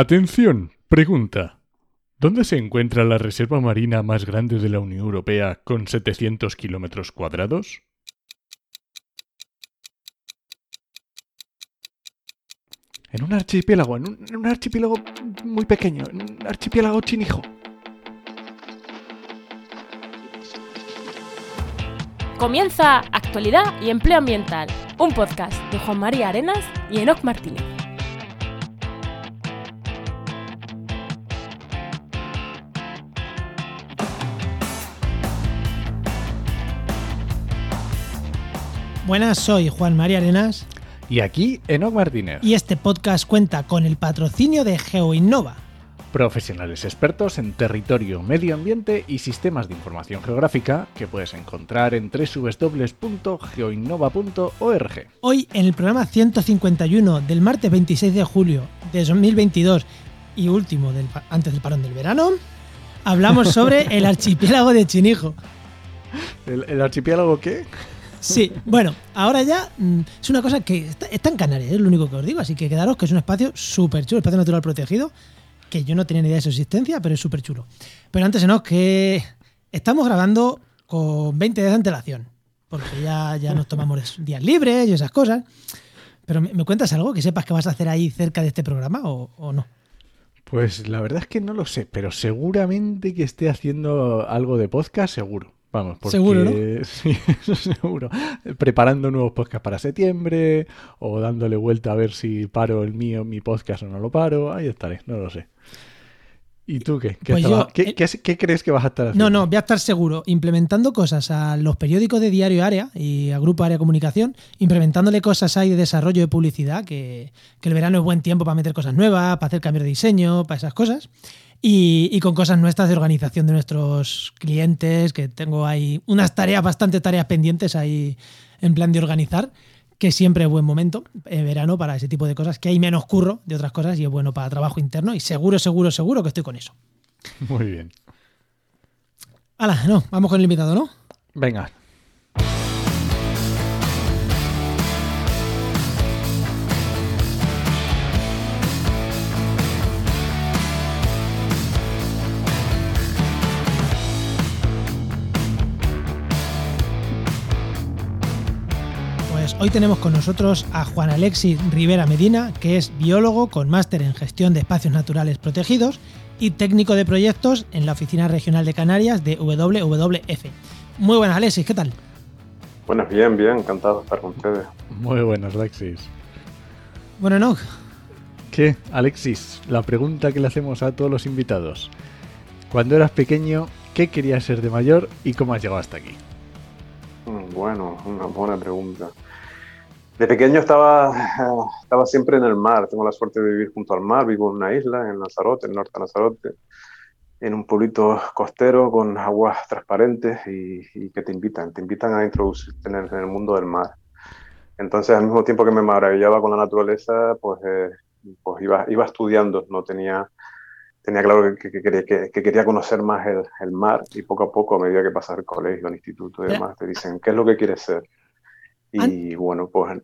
Atención, pregunta. ¿Dónde se encuentra la reserva marina más grande de la Unión Europea con 700 kilómetros cuadrados? En un archipiélago, en un, en un archipiélago muy pequeño, en un archipiélago chinijo. Comienza Actualidad y Empleo Ambiental, un podcast de Juan María Arenas y Enoc Martínez. Buenas, soy Juan María Arenas Y aquí, Enoc Martínez. y este podcast cuenta con el patrocinio de GeoInnova. Profesionales expertos en territorio, medio ambiente y sistemas de información geográfica que puedes encontrar en www.geoinnova.org. Hoy, en el programa 151 del martes 26 de julio de 2022 y último del antes del parón del verano, hablamos sobre el archipiélago de Chinijo. ¿El, el archipiélago qué? Sí, bueno, ahora ya mm, es una cosa que está, en Canarias, es lo único que os digo, así que quedaros que es un espacio súper chulo, espacio natural protegido, que yo no tenía ni idea de su existencia, pero es súper chulo. Pero antes no, que estamos grabando con 20 días de antelación, porque ya, ya nos tomamos días libres y esas cosas. Pero ¿me, me cuentas algo que sepas que vas a hacer ahí cerca de este programa o, o no? Pues la verdad es que no lo sé, pero seguramente que esté haciendo algo de podcast, seguro. Vamos, porque Seguro, ¿no? sí, seguro. Preparando nuevos podcasts para septiembre o dándole vuelta a ver si paro el mío, mi podcast o no lo paro. Ahí estaré, no lo sé. ¿Y tú qué? ¿Qué, Pues estaba- yo, qué- eh, qué- qué crees que vas a estar haciendo? No, no, voy a estar seguro implementando cosas a los periódicos de Diario Área y a Grupo Área Comunicación, implementándole cosas ahí de desarrollo de publicidad, que, que el verano es buen tiempo para meter cosas nuevas, para hacer cambios de diseño, para esas cosas. Y, y con cosas nuestras de organización de nuestros clientes, que tengo ahí unas tareas, bastante tareas pendientes ahí en plan de organizar, que siempre es buen momento en verano para ese tipo de cosas, que hay menos curro de otras cosas y es bueno para trabajo interno y seguro, seguro, seguro que estoy con eso. Muy bien. Hala, no, vamos con el invitado, ¿no? Venga. Hoy tenemos con nosotros a Juan Alexis Rivera Medina, que es biólogo con máster en gestión de espacios naturales protegidos y técnico de proyectos en la Oficina Regional de Canarias de WWF. Muy buenas, Alexis, ¿qué tal? Buenas, bien, bien, encantado de estar con ustedes. Muy buenas, Alexis. Bueno, no, ¿Qué, Alexis? La pregunta que le hacemos a todos los invitados. Cuando eras pequeño, ¿qué querías ser de mayor y cómo has llegado hasta aquí? Mm, Bueno, una buena pregunta. De pequeño estaba, estaba siempre en el mar. Tengo la suerte de vivir junto al mar. Vivo en una isla, en Lanzarote, en el norte de Lanzarote, en un pueblito costero con aguas transparentes y, y que te invitan, te invitan a introducirte en el, en el mundo del mar. Entonces, al mismo tiempo que me maravillaba con la naturaleza, pues, eh, pues iba, iba estudiando. No tenía, tenía claro que, que quería, que, que quería conocer más el, el mar y poco a poco, a medida que pasas el colegio, el instituto y demás, te dicen, ¿qué es lo que quieres ser? Y bueno, pues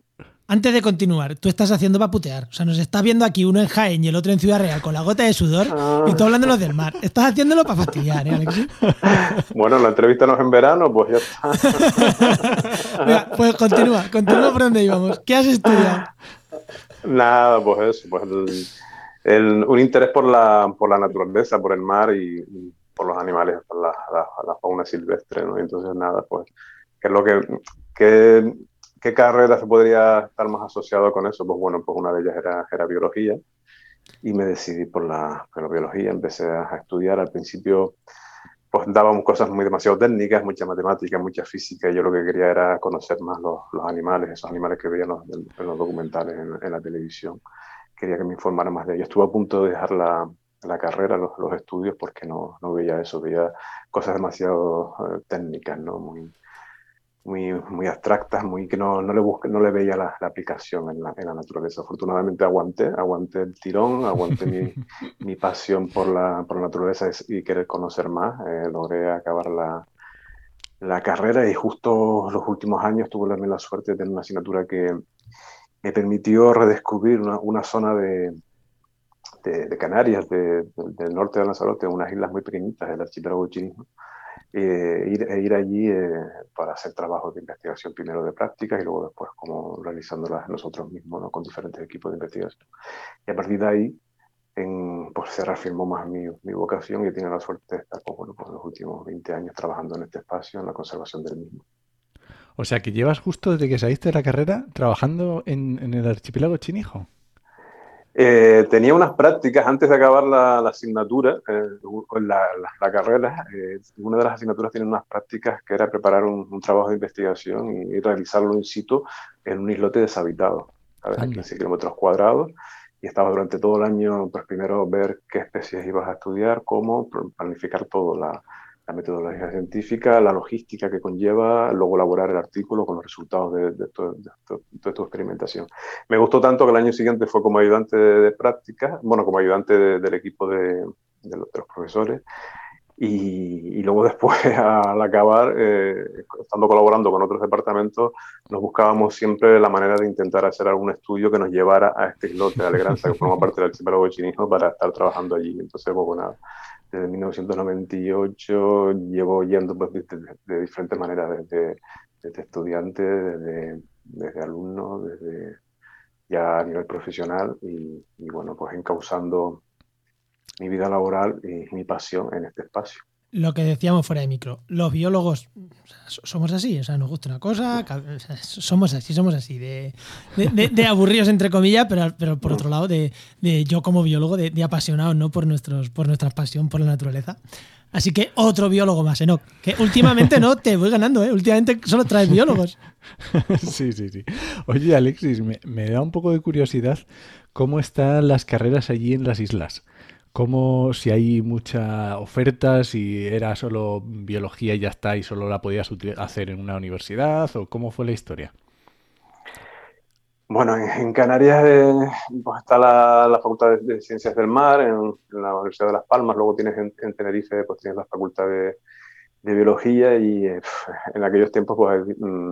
antes de continuar, tú estás haciendo para putear. O sea, nos estás viendo aquí uno en Jaén y el otro en Ciudad Real con la gota de sudor Ah. y tú hablándonos del mar. Estás haciéndolo para fastidiar, ¿eh, Alexis? bueno, la entrevista no es en verano, pues ya está. Venga, pues continúa, continúa por donde íbamos. ¿Qué has estudiado? Nada, pues eso, pues el- el- un interés por la, por la naturaleza, por el mar y, y por los animales, por la, la- la fauna silvestre, ¿no? Entonces nada, pues, ¿qué es lo que, qué, qué carrera se podría estar más asociado con eso? Pues bueno, pues una de ellas era, era biología y me decidí por la, por la biología, empecé a, a estudiar al principio. Pues dábamos cosas muy demasiado técnicas, mucha matemática, mucha física, y yo lo que quería era conocer más los, los animales, esos animales que veían los, en los documentales en, en la televisión. Quería que me informara más de ellos. Estuve a punto de dejar la, la carrera, los, los estudios, porque no, no veía eso, veía cosas demasiado eh, técnicas, ¿no? Muy, muy, muy abstractas, muy que no, no, le, busqué, no le veía la, la aplicación en la, en la, naturaleza. Afortunadamente aguanté, aguanté el tirón, aguanté mi, mi, pasión por la, por la naturaleza y querer conocer más. Eh, logré acabar la, la, carrera y justo los últimos años tuve también la suerte de tener una asignatura que me permitió redescubrir una, una zona de, de, Canarias, del norte de Lanzarote, unas islas muy pequeñitas del archipiélago chinismo, eh, ir, e ir allí eh, para hacer trabajos de investigación primero de prácticas y luego después como realizándolas nosotros mismos ¿no? con diferentes equipos de investigación. Y a partir de ahí en, pues se reafirmó más mi, mi vocación y tenido la suerte de estar pues, bueno, pues, los últimos 20 años trabajando en este espacio, en la conservación del mismo. O sea que llevas justo desde que saliste de la carrera trabajando en, en el archipiélago chinijo. Eh, tenía unas prácticas antes de acabar la, la asignatura, eh, la, la, carrera. Eh, una de las asignaturas tiene unas prácticas que era preparar un, un trabajo de investigación y, y, realizarlo in situ en un islote deshabitado, ¿sabes? 15 kilómetros cuadrados. Y estaba durante todo el año, pues primero ver qué especies ibas a estudiar, cómo planificar todo, la, la metodología científica, la logística que conlleva, luego elaborar el artículo con los resultados de, de, to, de, de, tu experimentación. Me gustó tanto que el año siguiente fue como ayudante de, práctica, bueno, como ayudante del equipo de, los, los, profesores. Y, y, luego después, al acabar, eh, estando colaborando con otros departamentos, nos buscábamos siempre la manera de intentar hacer algún estudio que nos llevara a este islote de Alegranza, que forma parte del archipiélago de chinismo, para estar trabajando allí. Entonces, pues, bueno, desde 1998 llevo yendo pues, de, diferentes maneras, desde, estudiante, desde, desde alumno, desde ya a nivel profesional y, y, bueno, pues encauzando mi vida laboral y mi pasión en este espacio lo que decíamos fuera de micro, los biólogos somos así, o sea, nos gusta una cosa, somos así, somos así, de, de, aburridos entre comillas, pero, pero por otro lado, de, yo como biólogo, de, apasionado ¿no? por, nuestros, por nuestra pasión por la naturaleza. Así que otro biólogo más, Enoch, que últimamente no te voy ganando, ¿eh? últimamente solo traes biólogos. Sí, sí, sí. Oye, Alexis, me, me da un poco de curiosidad cómo están las carreras allí en las islas cómo si hay mucha oferta, si era solo biología y ya está y solo la podías hacer en una universidad o cómo fue la historia. Bueno, en, Canarias eh, pues está la, Facultad de, Ciencias del Mar, en, la Universidad de Las Palmas, luego tienes en, en Tenerife, pues tienes la Facultad de, de Biología y eh, en aquellos tiempos pues mm,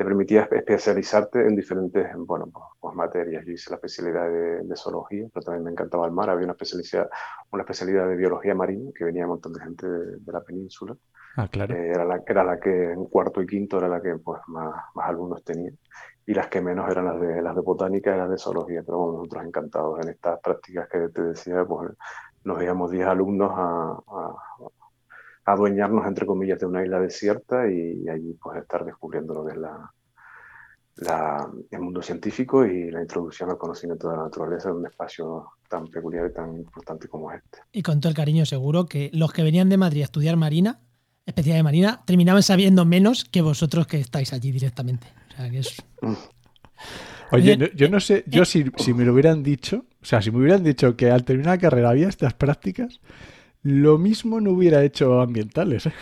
te permitía especializarte en diferentes bueno, pues, materias. Yo hice la especialidad de, de, zoología, pero también me encantaba el mar. Había una especialidad, una especialidad de biología marina, que venía un montón de gente de, de la península. Ah, claro. Eh, era, la, era la que en cuarto y quinto era la que pues, más, más alumnos tenía. Y las que menos eran las de, las de botánica y las de zoología. Pero bueno, nosotros encantados en estas prácticas que te decía, pues nos íbamos 10 alumnos a, a adueñarnos, entre comillas, de una isla desierta y, y allí pues estar descubriendo lo que es la, la, el mundo científico y la introducción al conocimiento de la naturaleza en un espacio tan peculiar y tan importante como este. Y con todo el cariño seguro que los que venían de Madrid a estudiar Marina, especialidad de Marina, terminaban sabiendo menos que vosotros que estáis allí directamente. O sea, que es... Oye, no, yo no sé, yo si, si me lo hubieran dicho, o sea, si me hubieran dicho que al terminar la carrera había estas prácticas, lo mismo no hubiera hecho ambientales. ¿eh?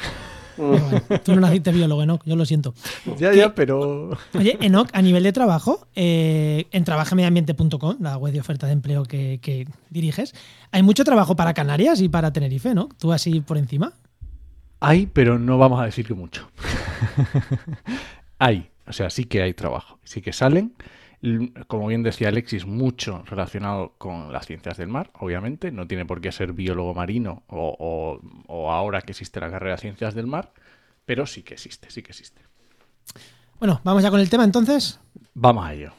Bueno, tú no naciste biólogo, Enoch, yo lo siento. Ya, ya, pero. Oye, Enoch, a nivel de trabajo, eh, en trabajamediambiente.com, la web de oferta de empleo que, que, diriges, hay mucho trabajo para Canarias y para Tenerife, ¿no? Tú así por encima. Hay, pero no vamos a decir que mucho. hay, o sea, sí que hay trabajo. Sí que salen como bien decía Alexis, mucho relacionado con las ciencias del mar, obviamente. No tiene por qué ser biólogo marino o, o, o, ahora que existe la carrera de ciencias del mar, pero sí que existe, sí que existe. Bueno, vamos ya con el tema entonces. Vamos a ello.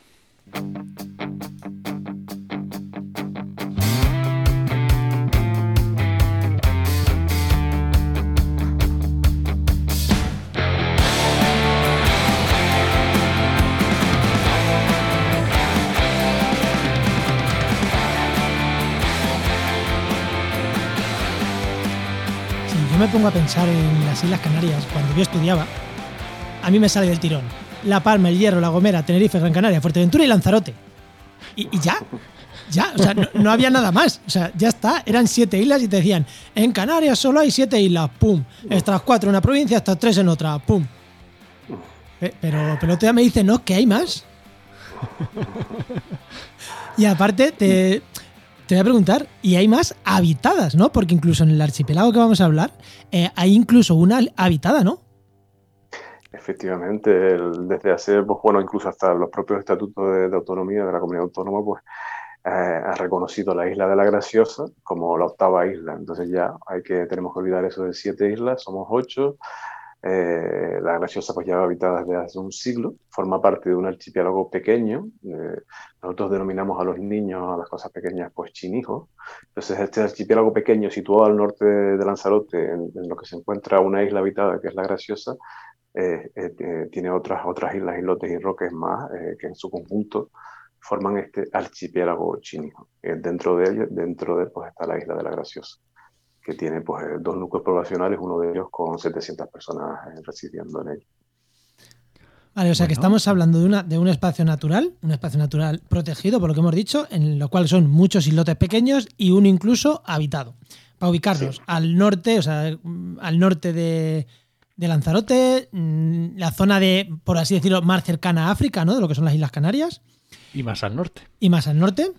Me pongo a pensar en las Islas Canarias, cuando yo estudiaba, a mí me sale del tirón. La Palma, El Hierro, La Gomera, Tenerife, Gran Canaria, Fuerteventura y Lanzarote. Y, ya, ya, o sea, no, había nada más. O sea, ya está, eran siete islas y te decían, en Canarias solo hay siete islas, pum. Estas cuatro en una provincia, estas tres en otra, pum. Pero, todavía me dice, no, que hay más. Y aparte, te, te voy a preguntar, y hay más habitadas, ¿no? Porque incluso en el archipiélago que vamos a hablar, eh, hay incluso una habitada, ¿no? Efectivamente, el, desde hace, pues bueno, incluso hasta los propios estatutos de, de, autonomía de la comunidad autónoma, pues ha reconocido la isla de la Graciosa como la octava isla. Entonces ya hay que, tenemos que olvidar eso de siete islas, somos ocho. Eh, la Graciosa pues lleva habitada desde hace un siglo, forma parte de un archipiélago pequeño. Eh, nosotros denominamos a los niños, a las cosas pequeñas, pues chinijos. Entonces este archipiélago pequeño situado al norte de Lanzarote, en, lo que se encuentra una isla habitada que es la Graciosa, eh, tiene otras, otras islas, islotes y roques más que en su conjunto forman este archipiélago chinijo. dentro de ellos, dentro de pues está la isla de la Graciosa que tiene pues, dos núcleos poblacionales, uno de ellos con 700 personas eh, residiendo en él. Vale, o sea que estamos hablando de, una, de un espacio natural, un espacio natural protegido, por lo que hemos dicho, en lo cual son muchos islotes pequeños y uno incluso habitado. Para ubicarnos al norte, o sea, al norte de, de Lanzarote, mm, la zona de, por así decirlo, más cercana a África, ¿no? De lo que son las Islas Canarias. Y más al norte. Y más al norte.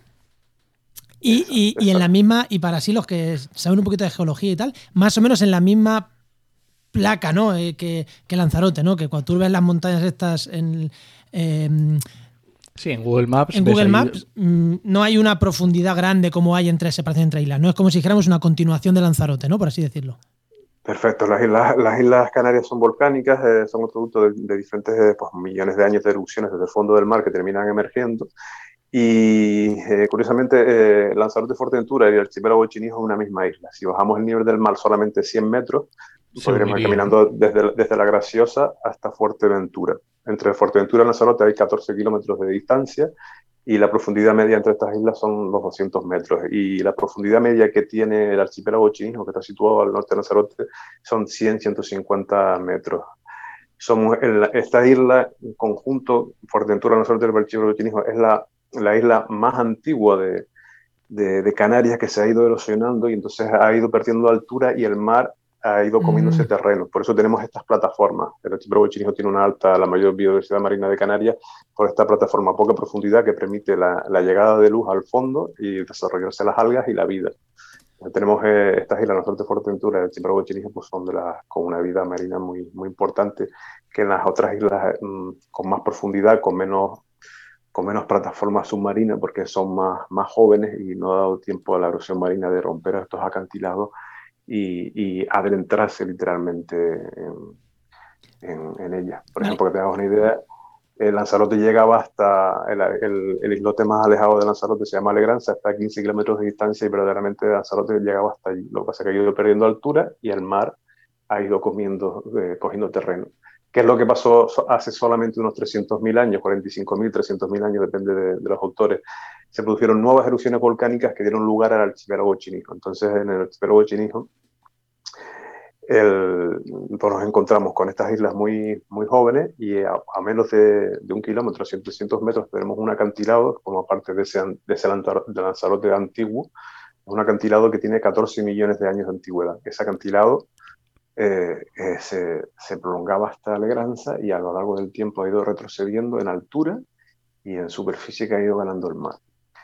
Y, en la misma, y para sí los que saben un poquito de geología y tal, más o menos en la misma placa, ¿no? Eh, que, Lanzarote, ¿no? Que cuando tú ves las montañas estas en. Em, sí, en Google Maps. En Google Maps mm, no hay una profundidad grande como hay entre separación entre islas. No es como si dijéramos una continuación de Lanzarote, ¿no? Por así decirlo. Perfecto. Las islas, las islas Canarias son volcánicas, eh, son un producto de, diferentes eh, pues, millones de años de erupciones desde el fondo del mar que terminan emergiendo y eh, curiosamente, eh, Lanzarote, Fuerteventura y el archipiélago Chinijo es una misma isla. Si bajamos el nivel del mar solamente 100 metros, podríamos ir caminando desde, desde La Graciosa hasta Fuerteventura. Entre Fuerteventura y Lanzarote hay 14 kilómetros de distancia y la profundidad media entre estas islas son los 200 metros. Y la profundidad media que tiene el archipiélago Chinijo, que está situado al norte de Lanzarote, son 100-150 metros somos esta isla en conjunto, Fuerteventura, Lanzarote y el archipiélago Chinijo, es la la isla más antigua de, de, Canarias que se ha ido erosionando y entonces ha ido perdiendo altura y el mar ha ido comiéndose mm. terreno. Por eso tenemos estas plataformas. El archipiélago Chinijo tiene una alta, la mayor biodiversidad marina de Canarias, por esta plataforma a poca profundidad que permite la, la, llegada de luz al fondo y desarrollarse las algas y la vida. Tenemos eh, estas islas, nosotros de Fuerteventura, el archipiélago Chinijo, pues son de las con una vida marina muy, muy importante que en las otras islas mm, con más profundidad, con menos con menos plataformas submarinas porque son más, más jóvenes y no ha dado tiempo a la erosión marina de romper estos acantilados y, y adentrarse literalmente en, en, ellas. Por ejemplo, que te hagas una idea, el Lanzarote llegaba hasta el, el, islote más alejado de Lanzarote, se llama Alegranza, está a 15 kilómetros de distancia y verdaderamente Lanzarote llegaba hasta allí. Lo que pasa es que ha ido perdiendo altura y el mar ha ido comiendo, eh, cogiendo terreno. ¿Qué es lo que pasó hace solamente unos 300.000 años, 45.000, 300.000 años, depende de, los autores? Se produjeron nuevas erupciones volcánicas que dieron lugar al archipiélago chinijo. Entonces, en el archipiélago chinijo, el, pues nos encontramos con estas islas muy, muy jóvenes y a, menos de, un kilómetro, 100, metros, tenemos un acantilado como parte de ese, de ese Lanzarote antiguo, un acantilado que tiene 14 millones de años de antigüedad. Ese acantilado eh, eh, se, se, prolongaba hasta Alegranza y a lo largo del tiempo ha ido retrocediendo en altura y en superficie que ha ido ganando el mar.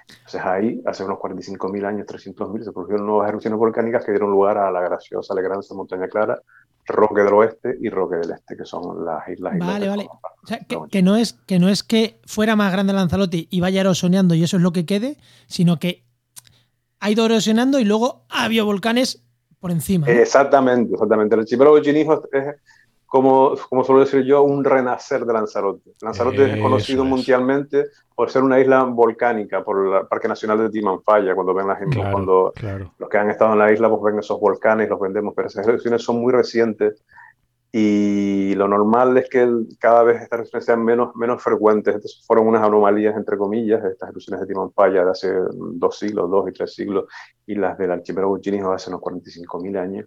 Entonces ahí, hace unos 45.000 años, 300.000, se produjeron nuevas erupciones volcánicas que dieron lugar a la graciosa Alegranza, Montaña Clara, Roque del Oeste y Roque del Este, que son las islas. Vale, vale. O sea, que, que, no es, que no es que fuera más grande Lanzarote y vaya erosionando y eso es lo que quede, sino que ha ido erosionando y luego ha habido volcanes por encima. Exactamente, exactamente. El archipiélago Chinijo es, como, como suelo decir yo, un renacer de Lanzarote. Lanzarote es conocido mundialmente por ser una isla volcánica, por el Parque Nacional de Timanfaya, cuando ven la gente, cuando los que han estado en la isla pues ven esos volcanes, los vendemos, pero esas erupciones son muy recientes y lo normal es que cada vez estas erupciones sean menos, menos frecuentes. Estas fueron unas anomalías, entre comillas, estas erupciones de Timanfaya de hace dos siglos, dos y tres siglos, y las del archipiélago chinijo de hace unos 45.000 años.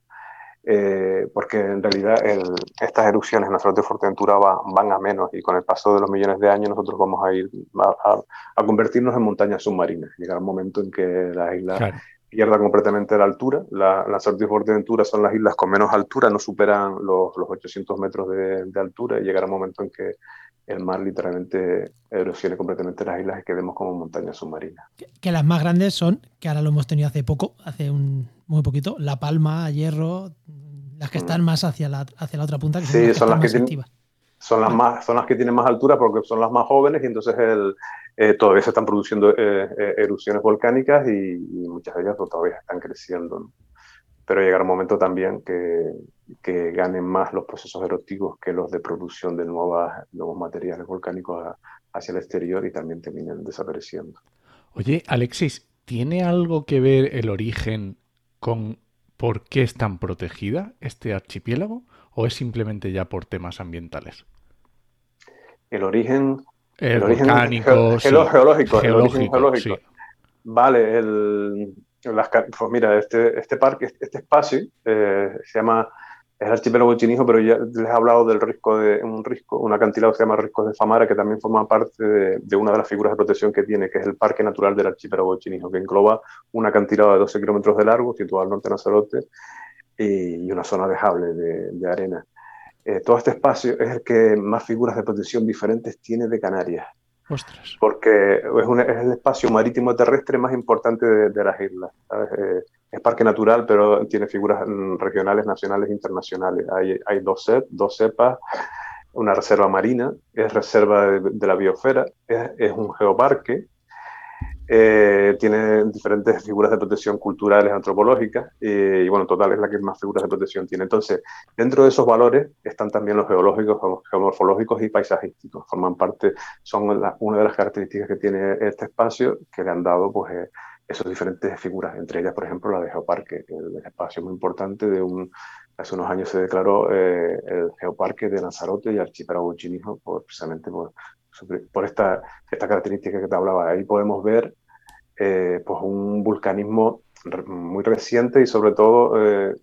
Eh, porque en realidad estas erupciones en la zona de Fuerteventura van a menos y con el paso de los millones de años nosotros vamos a ir a, a, convertirnos en montañas submarinas. Llegará un momento en que las islas pierda completamente la altura. La, Lanzarote y Fuerteventura son las islas con menos altura, no superan los, los 800 metros de, de, altura y llegará un momento en que el mar literalmente erosione completamente las islas y quedemos como montañas submarinas. Que, las más grandes son, que ahora lo hemos tenido hace poco, hace un muy poquito, La Palma, Hierro, las que mm. están más hacia la, hacia la otra punta, que sí, son, las, que tienen, son las, más, son las que tienen más altura porque son las más jóvenes y entonces el, eh, todavía se están produciendo eh, eh, erupciones volcánicas y, muchas de ellas todavía están creciendo. Pero llegará un momento también que, que, ganen más los procesos eruptivos que los de producción de nuevas, nuevos materiales volcánicos hacia el exterior y también terminen desapareciendo. Oye, Alexis, ¿tiene algo que ver el origen con por qué es tan protegida este archipiélago o es simplemente ya por temas ambientales? El origen, el, volcánico, geológico, geológico. Vale, el, pues mira, este, este parque, este espacio eh, se llama es el archipiélago chinijo, pero ya les he hablado del risco de un risco, un acantilado que se llama Risco de Famara, que también forma parte de, una de las figuras de protección que tiene, que es el Parque Natural del Archipiélago chinijo, que engloba un acantilado de 12 kilómetros de largo, situado al norte de Nazarote, y, una zona dejable de, arena. Eh, todo este espacio es el que más figuras de protección diferentes tiene de Canarias. Ostras. Porque es, es, el espacio marítimo terrestre más importante de, las islas. Eh, es parque natural, pero tiene figuras mm, regionales, nacionales e internacionales. Hay, hay dos, set, dos cepas, una reserva marina, es reserva de, la biosfera, es, es, un geoparque eh, tiene diferentes figuras de protección culturales, antropológicas, y bueno, total es la que más figuras de protección tiene. Entonces, dentro de esos valores están también los geológicos, geomorfológicos y paisajísticos. Forman parte, son una de las características que tiene este espacio que le han dado pues, eh, esas diferentes figuras, entre ellas, por ejemplo, la de Geoparque, el, espacio muy importante de un... Hace unos años se declaró eh, el Geoparque de Lanzarote y Archipiélago Chinijo, precisamente por, por esta, esta característica que te hablaba. Ahí podemos ver eh, pues un vulcanismo muy reciente y sobre todo eh,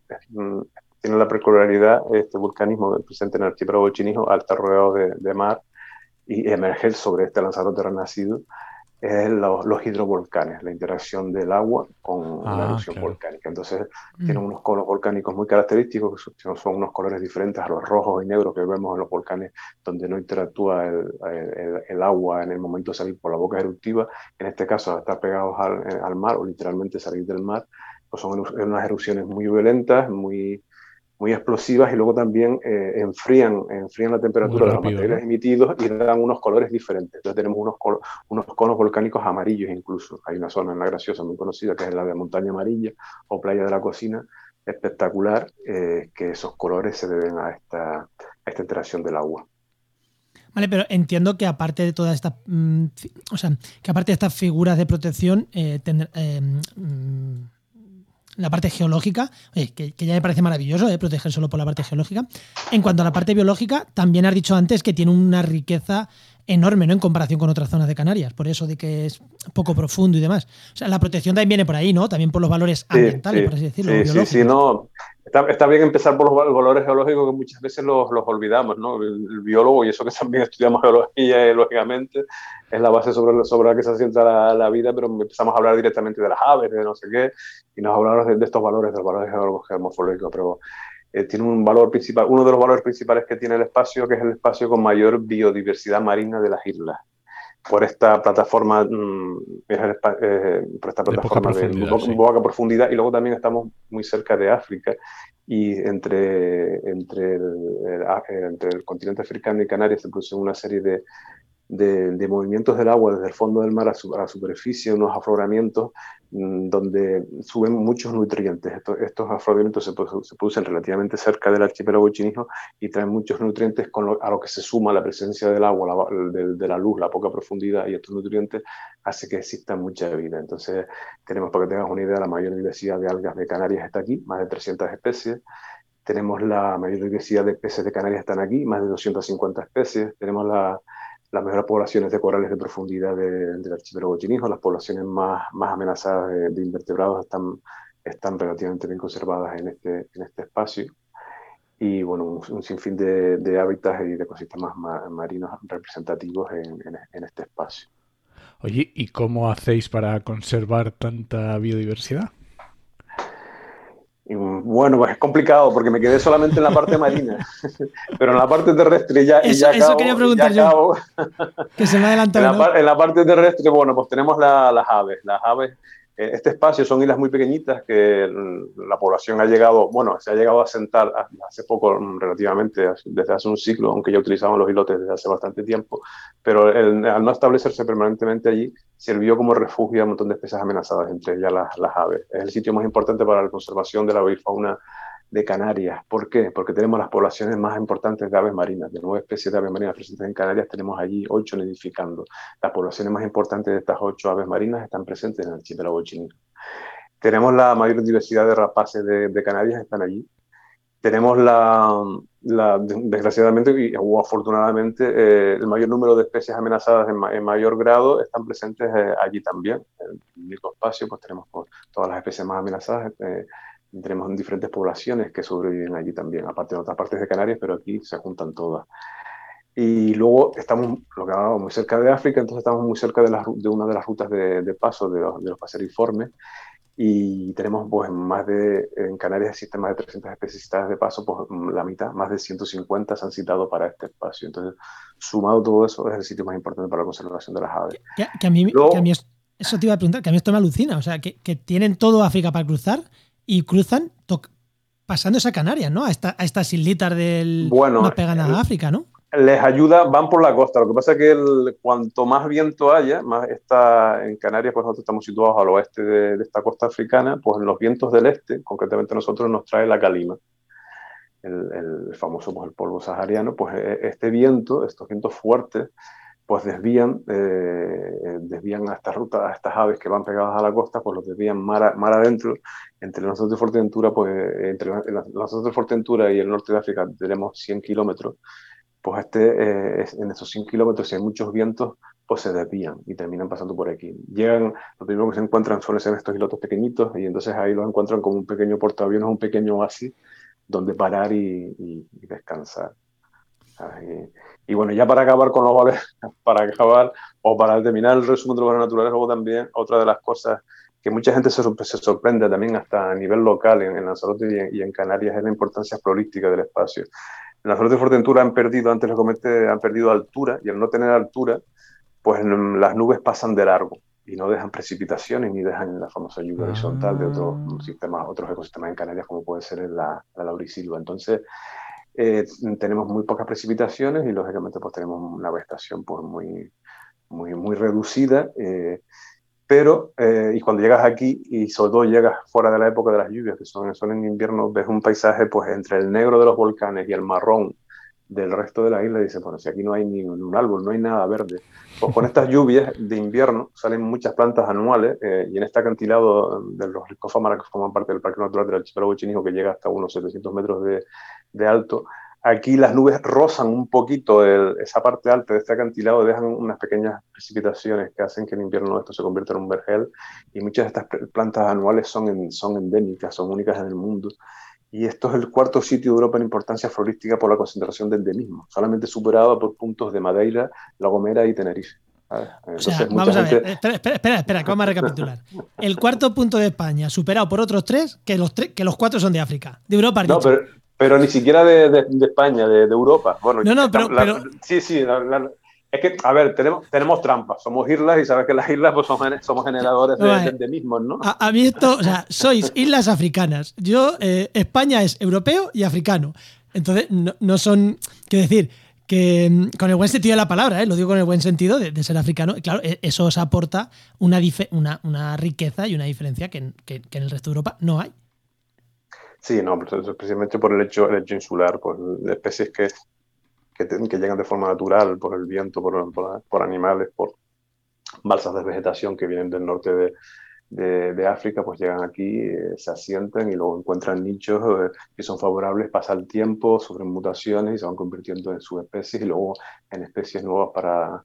tiene la peculiaridad este vulcanismo presente en el archipiélago chinijo al estar rodeado de, mar y emerger sobre este Lanzarote renacido es los, hidrovolcanes, la interacción del agua con la ah, erupción volcánica. Entonces, mm. tienen unos conos volcánicos muy característicos, que son, unos colores diferentes a los rojos y negros que vemos en los volcanes, donde no interactúa el, el, agua en el momento de salir por la boca eruptiva. En este caso, estar pegados al, al mar o literalmente salir del mar, pues son unas erupciones muy violentas, muy, muy explosivas y luego también eh, enfrían, enfrían la temperatura de los materiales emitidos y dan unos colores diferentes. Entonces tenemos unos, unos conos volcánicos amarillos incluso. Hay una zona en La Graciosa muy conocida que es la de Montaña Amarilla o Playa de la Cocina, espectacular, eh, que esos colores se deben a esta, a esta interacción del agua. Vale, pero entiendo que aparte de todas estas, mm, o sea, que aparte de estas figuras de protección, eh, mm, la parte geológica, que, ya me parece maravilloso eh, proteger solo por la parte geológica. En cuanto a la parte biológica, también has dicho antes que tiene una riqueza enorme ¿no? en comparación con otras zonas de Canarias, por eso de que es poco profundo y demás. O sea, la protección también viene por ahí, ¿no? También por los valores ambientales, por así decirlo. Sí, sí, sí, no. Está, bien empezar por los valores geológicos que muchas veces los, los olvidamos, ¿no? El, biólogo, y eso que también estudiamos geología, lógicamente, es la base sobre, sobre la que se asienta la, la, vida, pero empezamos a hablar directamente de las aves, de no sé qué, y nos hablamos de, de estos valores, de los valores geomorfológicos, pero eh, tiene un valor principal, uno de los valores principales que tiene el espacio, que es el espacio con mayor biodiversidad marina de las islas. Por esta plataforma, mm, eh, por esta plataforma de, poca, profundidad, y luego también estamos muy cerca de África y entre, entre, el, entre el continente africano y Canarias se produce una serie de, de, movimientos del agua desde el fondo del mar a, la superficie, unos afloramientos mm, donde suben muchos nutrientes. Estos, afloramientos se, producen relativamente cerca del archipiélago chinijo y traen muchos nutrientes con a lo que se suma la presencia del agua, de, la luz, la poca profundidad y estos nutrientes hace que exista mucha vida. Entonces tenemos, para que tengas una idea, la mayor diversidad de algas de Canarias está aquí, más de 300 especies. Tenemos la mayor diversidad de peces de Canarias están aquí, más de 250 especies. Tenemos la, las mejores poblaciones de corales de profundidad del archipiélago chinijo, las poblaciones más, más amenazadas de, invertebrados están, están relativamente bien conservadas en este, en este espacio. Y bueno, un, sinfín de, de, hábitats y de ecosistemas marinos representativos en, en este espacio. Oye, ¿y cómo hacéis para conservar tanta biodiversidad? Bueno, pues es complicado porque me quedé solamente en la parte marina, pero en la parte terrestre ya. Eso, ya quería preguntar yo. que se me adelantado. En, en la parte terrestre, bueno, pues tenemos las aves. Las aves este espacio son islas muy pequeñitas que la población ha llegado, bueno, se ha llegado a sentar hace poco, relativamente, desde hace un ciclo, aunque ya utilizaban los islotes desde hace bastante tiempo, pero al no establecerse permanentemente allí, sirvió como refugio a un montón de especies amenazadas, entre ellas las, las aves. Es el sitio más importante para la conservación de la avifauna de Canarias. ¿Por qué? Porque tenemos las poblaciones más importantes de aves marinas, de nueve especies de aves marinas presentes en Canarias, tenemos allí ocho nidificando. Las poblaciones más importantes de estas ocho aves marinas están presentes en el archipiélago chino. Tenemos la mayor diversidad de rapaces de, Canarias, están allí. Tenemos la, desgraciadamente o afortunadamente, eh, el mayor número de especies amenazadas en, mayor grado están presentes eh, allí también. En el mismo espacio, pues tenemos todas las especies más amenazadas. Eh, tenemos diferentes poblaciones que sobreviven allí también, aparte de otras partes de Canarias, pero aquí se juntan todas. Y luego estamos, lo que muy cerca de África, entonces estamos muy cerca de, de una de las rutas de, paso de los, de los paseriformes y tenemos pues más de, en Canarias existen más de 300 especies citadas de paso, pues la mitad, más de 150 se han citado para este espacio. Entonces, sumado todo eso, es el sitio más importante para la conservación de las aves. Que, a, mí, eso te iba a preguntar, que a mí esto me alucina, o sea, que, que tienen todo África para cruzar y cruzan pasándose a Canarias, ¿no? A, esta, a estas islitas del bueno, no pegan a África, ¿no? Les ayuda, van por la costa. Lo que pasa es que cuanto más viento haya, más está en Canarias, pues nosotros estamos situados al oeste de, esta costa africana, pues en los vientos del este, concretamente nosotros nos trae la calima, el, famoso pues, el polvo sahariano, pues e, este viento, estos vientos fuertes, pues desvían, eh, desvían a estas rutas, a estas aves que van pegadas a la costa, pues los desvían mar, mar adentro. Entre nosotros de Fuerteventura, pues entre nosotros de Fuerteventura y el norte de África tenemos 100 kilómetros. Pues este, eh, en esos 100 kilómetros, si hay muchos vientos, pues se desvían y terminan pasando por aquí. Llegan, lo primero que se encuentran suelen ser estos islotes pequeñitos y entonces ahí los encuentran como un pequeño portaaviones, un pequeño oasis donde parar y descansar. Y, bueno, ya para acabar con los valores, para acabar o para terminar el resumen de los valores naturales, luego también otra de las cosas que mucha gente se, se sorprende también hasta a nivel local en, Lanzarote y en, Canarias es la importancia florística del espacio. En Lanzarote y Fuerteventura han perdido, antes lo comenté, han perdido altura y al no tener altura, pues las nubes pasan de largo y no dejan precipitaciones ni dejan la famosa lluvia horizontal de otros ah. sistemas, otros ecosistemas en Canarias como puede ser la, la laurisilva. Entonces, eh, tenemos muy pocas precipitaciones y lógicamente pues tenemos una vegetación pues, muy, muy, muy reducida. Eh, pero, eh, y cuando llegas aquí, y sobre todo llegas fuera de la época de las lluvias, que son, son en invierno, ves un paisaje pues entre el negro de los volcanes y el marrón del resto de la isla, y dices, bueno, si aquí no hay ni un árbol, no hay nada verde. Pues con estas lluvias de invierno salen muchas plantas anuales, y en este acantilado de los ricofámaras que forman parte del Parque Natural del Archipiélago Chinijo, que llega hasta unos 700 metros de, de alto. Aquí las nubes rozan un poquito esa parte alta de este acantilado, dejan unas pequeñas precipitaciones que hacen que en invierno esto se convierta en un vergel y muchas de estas plantas anuales son, son endémicas, son únicas en el mundo. Y esto es el cuarto sitio de Europa en importancia florística por la concentración de endemismo, solamente superado por puntos de Madeira, La Gomera y Tenerife. vamos a ver, espera, espera, espera, que vamos a recapitular. El cuarto punto de España, superado por otros tres, que los, tres, que los cuatro son de África, de Europa. No, pero, pero ni siquiera de, España, de, Europa. Bueno, no, no, pero, Sí, sí. Es que, a ver, tenemos, tenemos trampas. Somos islas y sabes que las islas pues, somos, generadores de, mismos, ¿no? A, mí esto, o sea, sois islas africanas. Yo, eh, España es europeo y africano. Entonces, no, son, quiero decir, que mm, con el buen sentido de la palabra, ¿eh? lo digo con el buen sentido de, ser africano, claro, e, eso os aporta una, una, una riqueza y una diferencia que, que en el resto de Europa no hay. Sí, no, precisamente por el hecho, el hecho insular, por especies que, que, llegan de forma natural, por el viento, por, animales, por balsas de vegetación que vienen del norte de, de, África, pues llegan aquí, eh, se asientan y luego encuentran nichos eh, que son favorables, pasa el tiempo, sufren mutaciones y se van convirtiendo en subespecies y luego en especies nuevas para,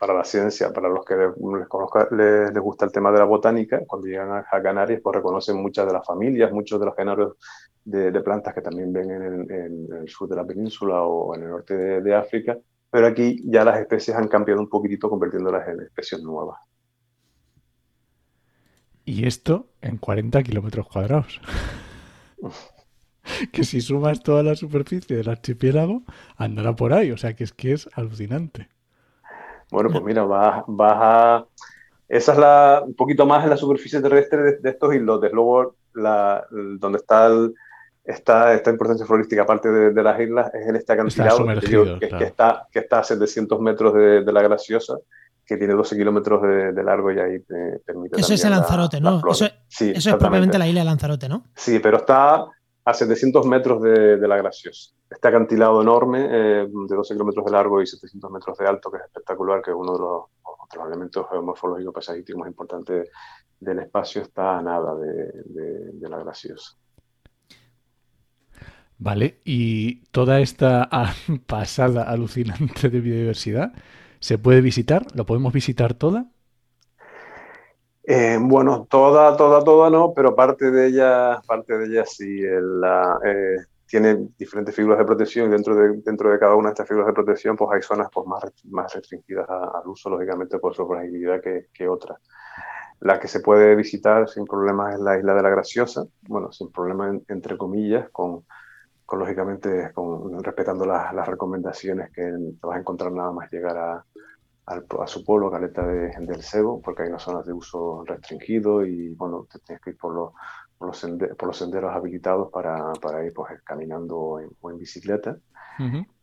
para la ciencia, para los que les, conozca, les, gusta el tema de la botánica, cuando llegan a, Canarias, pues reconocen muchas de las familias, muchos de los géneros de, plantas que también ven en el, sur de la península o en el norte de, África, pero aquí ya las especies han cambiado un poquitito convirtiéndolas en especies nuevas. Y esto en 40 kilómetros cuadrados. que si sumas toda la superficie del archipiélago, andará por ahí. O sea que es que es alucinante. Bueno, pues mira, vas, a... esa es la, un poquito más en la superficie terrestre de, estos islotes. Luego, la, donde está el, esta, esta importancia florística, aparte de, las islas, es en este acantilado que, que, está, que está a 700 metros de, la graciosa, que tiene 12 kilómetros de, largo y ahí permite. Eso es el Lanzarote, ¿no? Eso, es propiamente la isla de Lanzarote, ¿no? Sí, pero está a 700 metros de, la graciosa. Este acantilado enorme, eh, de 12 kilómetros de largo y 700 metros de alto, que es espectacular, que es uno de los, elementos geomorfológicos paisajísticos más importantes del espacio, está a nada de la graciosa. Vale, y toda esta pasada alucinante de biodiversidad, ¿se puede visitar? ¿Lo podemos visitar toda? Eh, bueno, toda, toda, toda no, pero parte de ella, parte de ella sí. Eh, tiene diferentes figuras de protección y dentro de, dentro de cada una de estas figuras de protección pues hay zonas pues, más, más restringidas al uso, lógicamente, por su fragilidad que, que otras. La que se puede visitar sin problemas es la isla de la Graciosa, bueno, sin problemas entre comillas, con lógicamente con, respetando las recomendaciones que te vas a encontrar nada más llegar a, a su pueblo, Caleta de, del Cebo, porque hay unas zonas de uso restringido y bueno, te tienes que ir por los, por los, por los senderos habilitados para, para ir pues, caminando o en, bicicleta.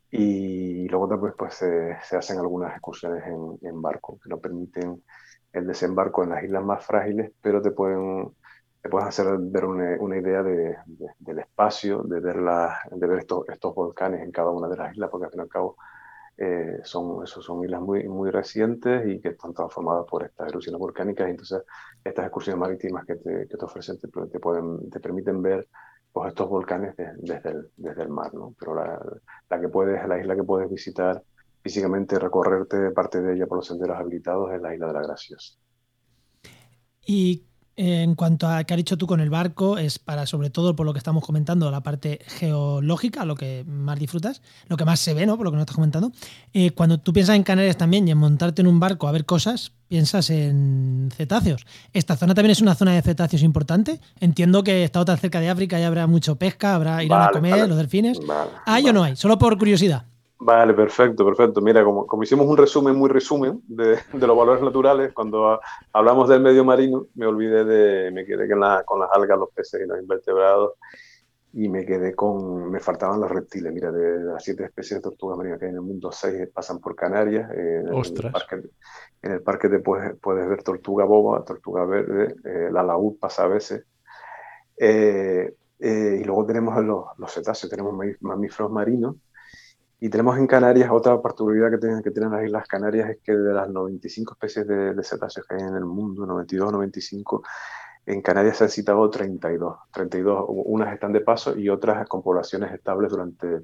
Y luego después pues, se, se hacen algunas excursiones en, en, barco que no permiten el desembarco en las islas más frágiles, pero te pueden puedes hacer ver una, idea de, del espacio, de ver, la, de ver estos, estos volcanes en cada una de las islas, porque al fin y al cabo eh, son, esos son islas muy, muy recientes y que están transformadas por estas erupciones volcánicas. Entonces, estas excursiones marítimas que te, que te ofrecen te, te, pueden, te permiten ver pues, estos volcanes desde, el, desde el mar. ¿no? Pero la, la, que puedes, la isla que puedes visitar físicamente, recorrerte parte de ella por los senderos habilitados es la isla de la Graciosa. ¿Y en cuanto a que has dicho tú con el barco, es para sobre todo por lo que estamos comentando, la parte geológica, lo que más disfrutas, lo que más se ve, ¿no? Por lo que nos estás comentando. Eh, cuando tú piensas en Canarias también y en montarte en un barco a ver cosas, piensas en cetáceos. ¿Esta zona también es una zona de cetáceos importante? Entiendo que está tan cerca de África y habrá mucho pesca, habrá ir a comer, los delfines. ¿Hay o no hay? Solo por curiosidad. Vale, perfecto, perfecto. Mira, como, como hicimos un resumen muy resumen de, de, los valores naturales, cuando hablamos del medio marino, me olvidé de, me quedé con, la, con las algas, los peces y los invertebrados, y me quedé con, me faltaban los reptiles. Mira, de, las siete especies de tortuga marina que hay en el mundo, seis pasan por Canarias. Eh, en, el parque, en el parque te puedes, puedes ver tortuga boba, tortuga verde, eh, la laúd pasa a veces. Eh, y luego tenemos los, los cetáceos, tenemos mamíferos marinos y tenemos en Canarias otra particularidad que tienen, que tienen las Islas Canarias es que de las 95 especies de, cetáceos que hay en el mundo, 92 o 95, en Canarias se han citado 32. 32, unas están de paso y otras con poblaciones estables durante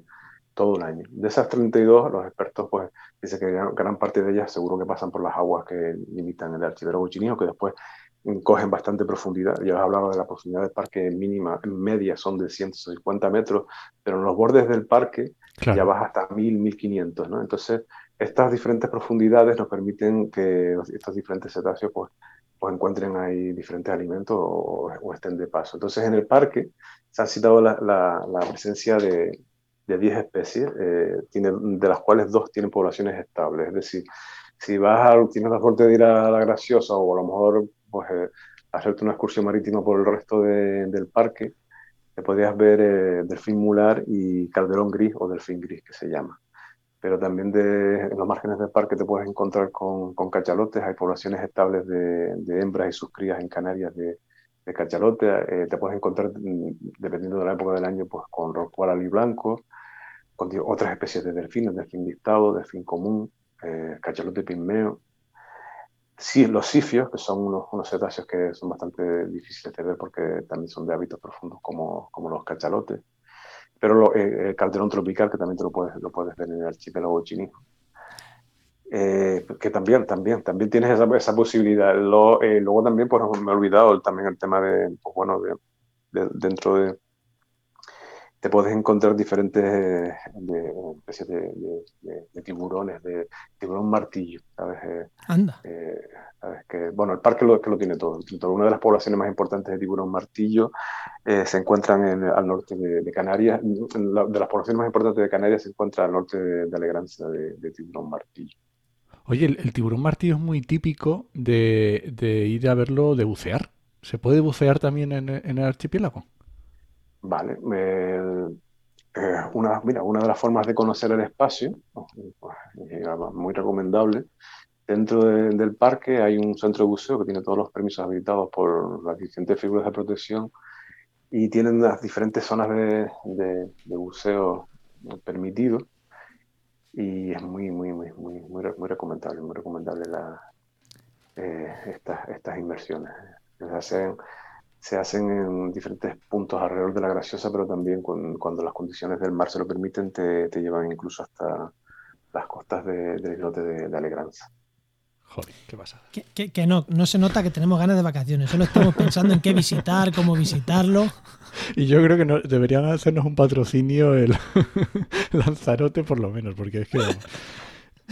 todo el año. De esas 32, los expertos pues dicen que gran, parte de ellas seguro que pasan por las aguas que limitan el archipiélago chinío, que después cogen bastante profundidad. Ya he hablado de la profundidad del parque mínima, media son de 150 metros, pero en los bordes del parque ya vas hasta 1000, 1500, ¿no? Entonces, estas diferentes profundidades nos permiten que estos diferentes cetáceos pues, pues encuentren ahí diferentes alimentos o, estén de paso. Entonces, en el parque se ha citado la, la, presencia de, de 10 especies, eh, tiene, de las cuales dos tienen poblaciones estables. Es decir, si vas a, tienes la suerte de ir a la Graciosa o a lo mejor pues, eh, hacerte una excursión marítima por el resto de, del parque, podrías ver eh, delfín mular y calderón gris o delfín gris que se llama. Pero también de, en los márgenes del parque te puedes encontrar con, con cachalotes, hay poblaciones estables de, de, hembras y sus crías en Canarias de, de cachalote, eh, te puedes encontrar, mm, dependiendo de la época del año, pues con rorcual blanco, con otras especies de delfines, delfín listado, delfín común, eh, cachalote pigmeo, Sí, los sifios, que son unos, unos, cetáceos que son bastante difíciles de ver porque también son de hábitos profundos como, como los cachalotes. Pero eh, el calderón tropical, que también te lo puedes, lo puedes ver en el archipiélago chinijo. Eh, que también, también, también tienes esa, esa posibilidad. Lo, eh, luego también, pues me he olvidado también el tema de, pues bueno, de, de, dentro de, te puedes encontrar diferentes eh, especies de, tiburones, de tiburón martillo, ¿sabes? Eh, Anda. Eh, ¿sabes? Que, bueno, el parque lo, que lo tiene todo. Una de las poblaciones más importantes de tiburón martillo se encuentran en, al norte de, Canarias. de las poblaciones más importantes de Canarias se encuentra al norte de, Alegranza de, tiburón martillo. Oye, el, tiburón martillo es muy típico de, ir a verlo de bucear. ¿Se puede bucear también en, el archipiélago? Vale. Eh, una, mira, una de las formas de conocer el espacio, muy recomendable, dentro del parque hay un centro de buceo que tiene todos los permisos habilitados por las diferentes figuras de protección y tienen las diferentes zonas de, de, buceo permitidos y es muy, muy, muy, muy, muy, muy recomendable, muy recomendable la, eh, estas, estas inversiones. Se hacen, se hacen en diferentes puntos alrededor de la graciosa, pero también cuando las condiciones del mar se lo permiten, te, te llevan incluso hasta las costas de, del islote de, de Alegranza. Joder, qué pasa. Que, que, no, no se nota que tenemos ganas de vacaciones, solo estamos pensando en qué visitar, cómo visitarlo. Y yo creo que no, deberían hacernos un patrocinio el Lanzarote por lo menos, porque es que...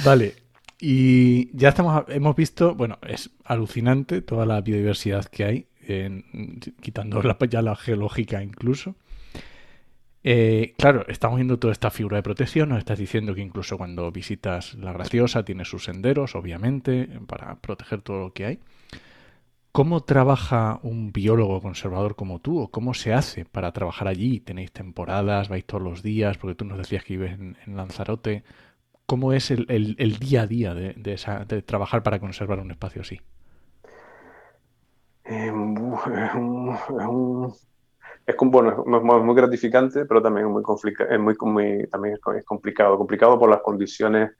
Vale, y ya estamos, hemos visto, bueno, es alucinante toda la biodiversidad que hay, quitando la, ya la geológica incluso. Eh, claro, estamos viendo toda esta figura de protección, nos estás diciendo que incluso cuando visitas la graciosa tiene sus senderos, obviamente, para proteger todo lo que hay. ¿Cómo trabaja un biólogo conservador como tú? ¿O cómo se hace para trabajar allí? ¿Tenéis temporadas? ¿Vais todos los días? Porque tú nos decías que vives en, Lanzarote. ¿Cómo es el, día a día de, trabajar para conservar un espacio así? Eh, es, bueno, es muy gratificante, pero también es muy, es muy, también es complicado. Complicado por las condiciones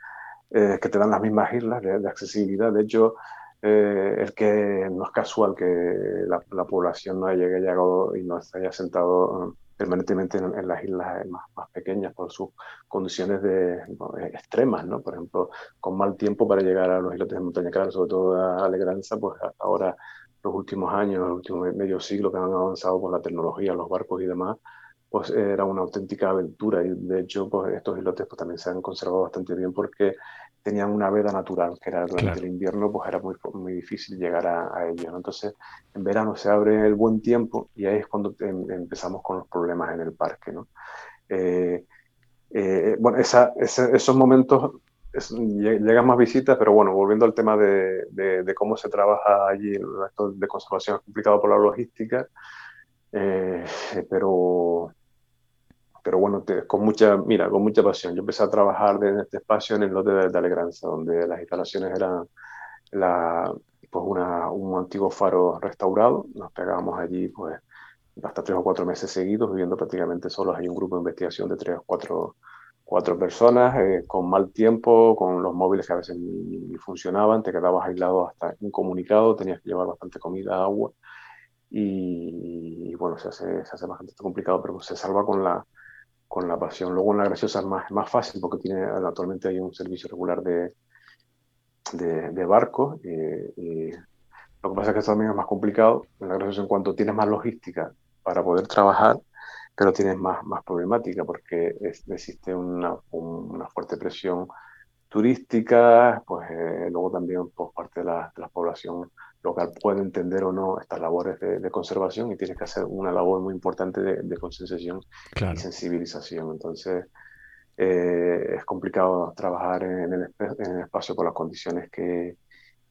eh, que te dan las mismas islas de, accesibilidad. De hecho, eh, es que no es casual que la, población no haya llegado y no se haya sentado um, permanentemente en, las islas más, más, pequeñas por sus condiciones de, extremas, ¿no? Por ejemplo, con mal tiempo para llegar a los islotes de montaña clara, sobre todo a Alegranza, pues ahora los últimos años, el último medio siglo que han avanzado con la tecnología, los barcos y demás, pues era una auténtica aventura. Y de hecho pues estos islotes pues también se han conservado bastante bien porque tenían una veda natural que era durante el invierno pues era muy, muy difícil llegar a, ellos entonces en verano se abre el buen tiempo y ahí es cuando em, empezamos con los problemas en el parque ¿no? Eh, eh, bueno esa, esos momentos llegan más visitas, pero bueno, volviendo al tema de, de, cómo se trabaja allí, esto de conservación es complicado por la logística, eh, pero, pero bueno, con mucha, mira, con mucha pasión. Yo empecé a trabajar en este espacio en el lote de, Alegranza, donde las instalaciones eran la, pues una, un antiguo faro restaurado, nos pegábamos allí pues hasta tres o cuatro meses seguidos, viviendo prácticamente solos. Hay un grupo de investigación de tres o cuatro cuatro personas eh, con mal tiempo, con los móviles que a veces ni, funcionaban, te quedabas aislado hasta incomunicado, tenías que llevar bastante comida, agua y, bueno, se hace, se hace bastante complicado, pero se salva con la, con la pasión. Luego en la graciosa es más, más fácil porque tiene, actualmente hay un servicio regular de, de, de barcos y, lo que pasa es que esto también es más complicado en la graciosa en cuanto tienes más logística para poder trabajar pero tienes más, más problemática porque existe una, una, fuerte presión turística, pues eh, luego también por parte de la, de la, población local puede entender o no estas labores de, conservación y tienes que hacer una labor muy importante de, de concienciación y sensibilización. Entonces, eh, es complicado trabajar en el, en el, espacio por las condiciones que,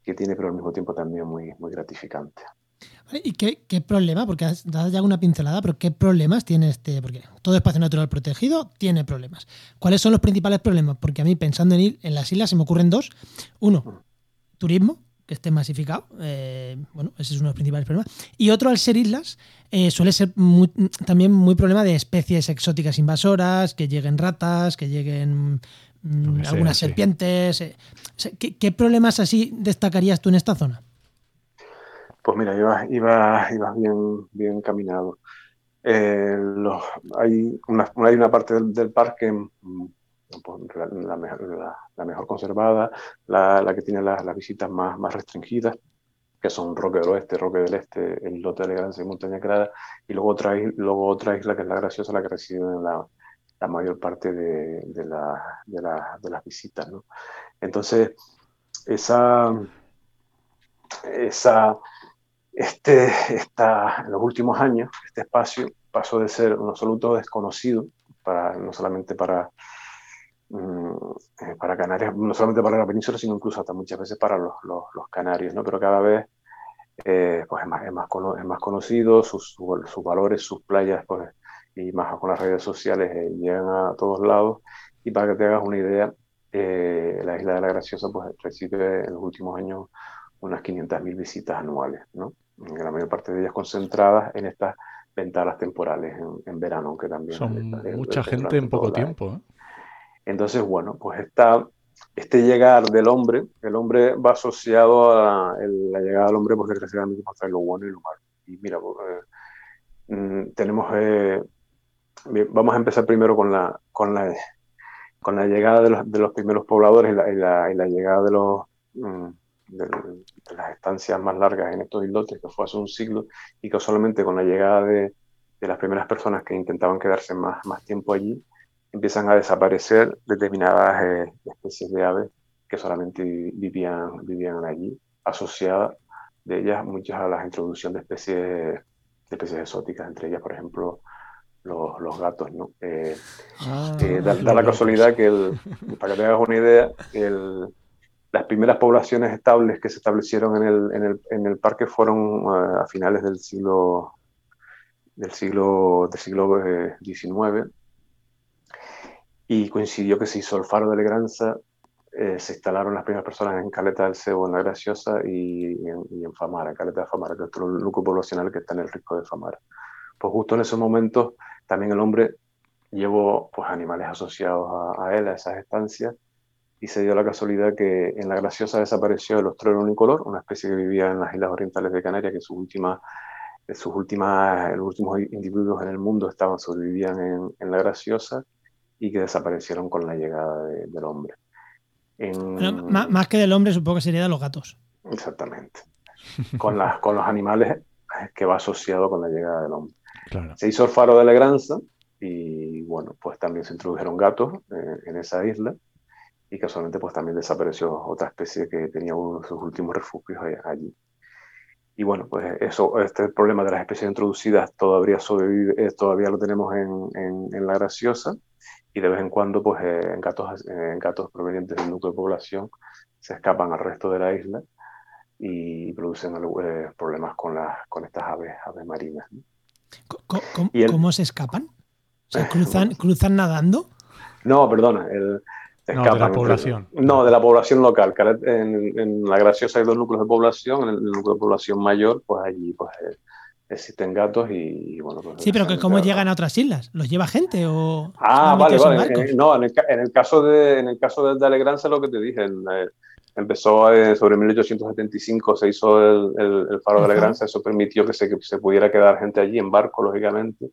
que tiene, pero al mismo tiempo también muy, muy gratificante. ¿Y qué, qué, problema? Porque has dado ya una pincelada, pero ¿qué problemas tiene este? Porque todo espacio natural protegido tiene problemas. ¿Cuáles son los principales problemas? Porque a mí, pensando en, ir, en las islas, se me ocurren dos. Uno, turismo, que esté masificado. Eh, bueno, ese es uno de los principales problemas. Y otro, al ser islas, eh, suele ser también muy problema de especies exóticas invasoras, que lleguen ratas, que lleguen mm, algunas serpientes. Eh, ¿qué, ¿Qué problemas así destacarías tú en esta zona? Pues mira, ibas iba, iba bien, bien caminado. Eh, hay, una, hay una parte del, parque mm, pues, la, mejor, conservada, la, la que tiene las, visitas más, más restringidas, que son Roque del Oeste, Roque del Este, el Lote de Elegancia y Montaña Crada, y luego otra, luego otra isla que es la Graciosa, la que recibe la, la mayor parte de, de, la, de, la, de las visitas. ¿no? Entonces, esa, esa este, está en los últimos años, este espacio pasó de ser un absoluto desconocido, para, no solamente para mm, eh, para Canarias, no solamente para la península, sino incluso hasta muchas veces para los, los, canarios, ¿no? Pero cada vez eh, pues es, más, es, más es más conocido, sus, sus, valores, sus playas, pues, y más con las redes sociales eh, llegan a todos lados. Y para que te hagas una idea, la isla de la Graciosa pues, recibe en los últimos años unas 500.000 visitas anuales, ¿no? la mayor parte de ellas concentradas en estas ventanas temporales en, verano, aunque también... Son mucha gente en poco tiempo. ¿eh? Entonces, bueno, pues está este llegar del hombre, el hombre va asociado a la llegada del hombre, porque desgraciadamente trae lo bueno y lo malo. Y mira, pues, eh, mm, tenemos... Eh, vamos a empezar primero con la, con la, con la llegada de los, de los primeros pobladores y la, y la, llegada de los... Mm, de, las estancias más largas en estos islotes, que fue hace un siglo, y que solamente con la llegada de, de las primeras personas que intentaban quedarse más, más tiempo allí, empiezan a desaparecer determinadas eh, especies de aves que solamente vivían, vivían allí, asociadas de ellas muchas a la introducción de especies, de especies exóticas, entre ellas, por ejemplo, los, los gatos. ¿no? Eh, ah, eh, da, la casualidad que, el, para que te hagas una idea, el, las primeras poblaciones estables que se establecieron en el, en el, en el parque fueron eh, a finales del siglo del siglo del siglo XIX eh, y coincidió que se hizo el faro de Legranza, eh, se instalaron las primeras personas en Caleta del Cebo, en La Graciosa y, en, Famara, en Caleta de Famara, que es otro núcleo poblacional que está en el Risco de Famara. Pues justo en esos momentos también el hombre llevó pues, animales asociados a él, a esas estancias, y se dio la casualidad que en la Graciosa desapareció el ostrero unicolor, una especie que vivía en las islas orientales de Canarias, que sus últimas, sus últimas, los últimos individuos en el mundo estaban, sobrevivían en, en la Graciosa y que desaparecieron con la llegada del hombre. más, que del hombre, supongo que sería de los gatos. Exactamente. Con, las, con los animales que va asociado con la llegada del hombre. Se hizo el faro de Legranza y bueno, pues también se introdujeron gatos eh, en esa isla y casualmente pues también desapareció otra especie que tenía uno de sus últimos refugios allí. Y bueno, pues eso, este problema de las especies introducidas todavía sobrevive, eh, todavía lo tenemos en, en, la graciosa y de vez en cuando pues eh, en, gatos, en gatos provenientes del núcleo de población se escapan al resto de la isla y producen eh, problemas con, las con estas aves, aves marinas. ¿Cómo, se escapan? ¿Se cruzan, cruzan nadando? No, perdona, el, no, de la población. No, de la población local. En, la Graciosa hay dos núcleos de población. En el, núcleo de población mayor, pues allí pues, eh, existen gatos y, bueno. Pues, sí, pero que ¿cómo llegan a otras islas? ¿Los lleva gente o.? Ah, vale, vale. no, en el, caso de, en el caso de, Alegranza, lo que te dije. Eh, empezó eh, sobre 1875, se hizo el, faro de Alegranza. Eso permitió que se, que se pudiera quedar gente allí en barco, lógicamente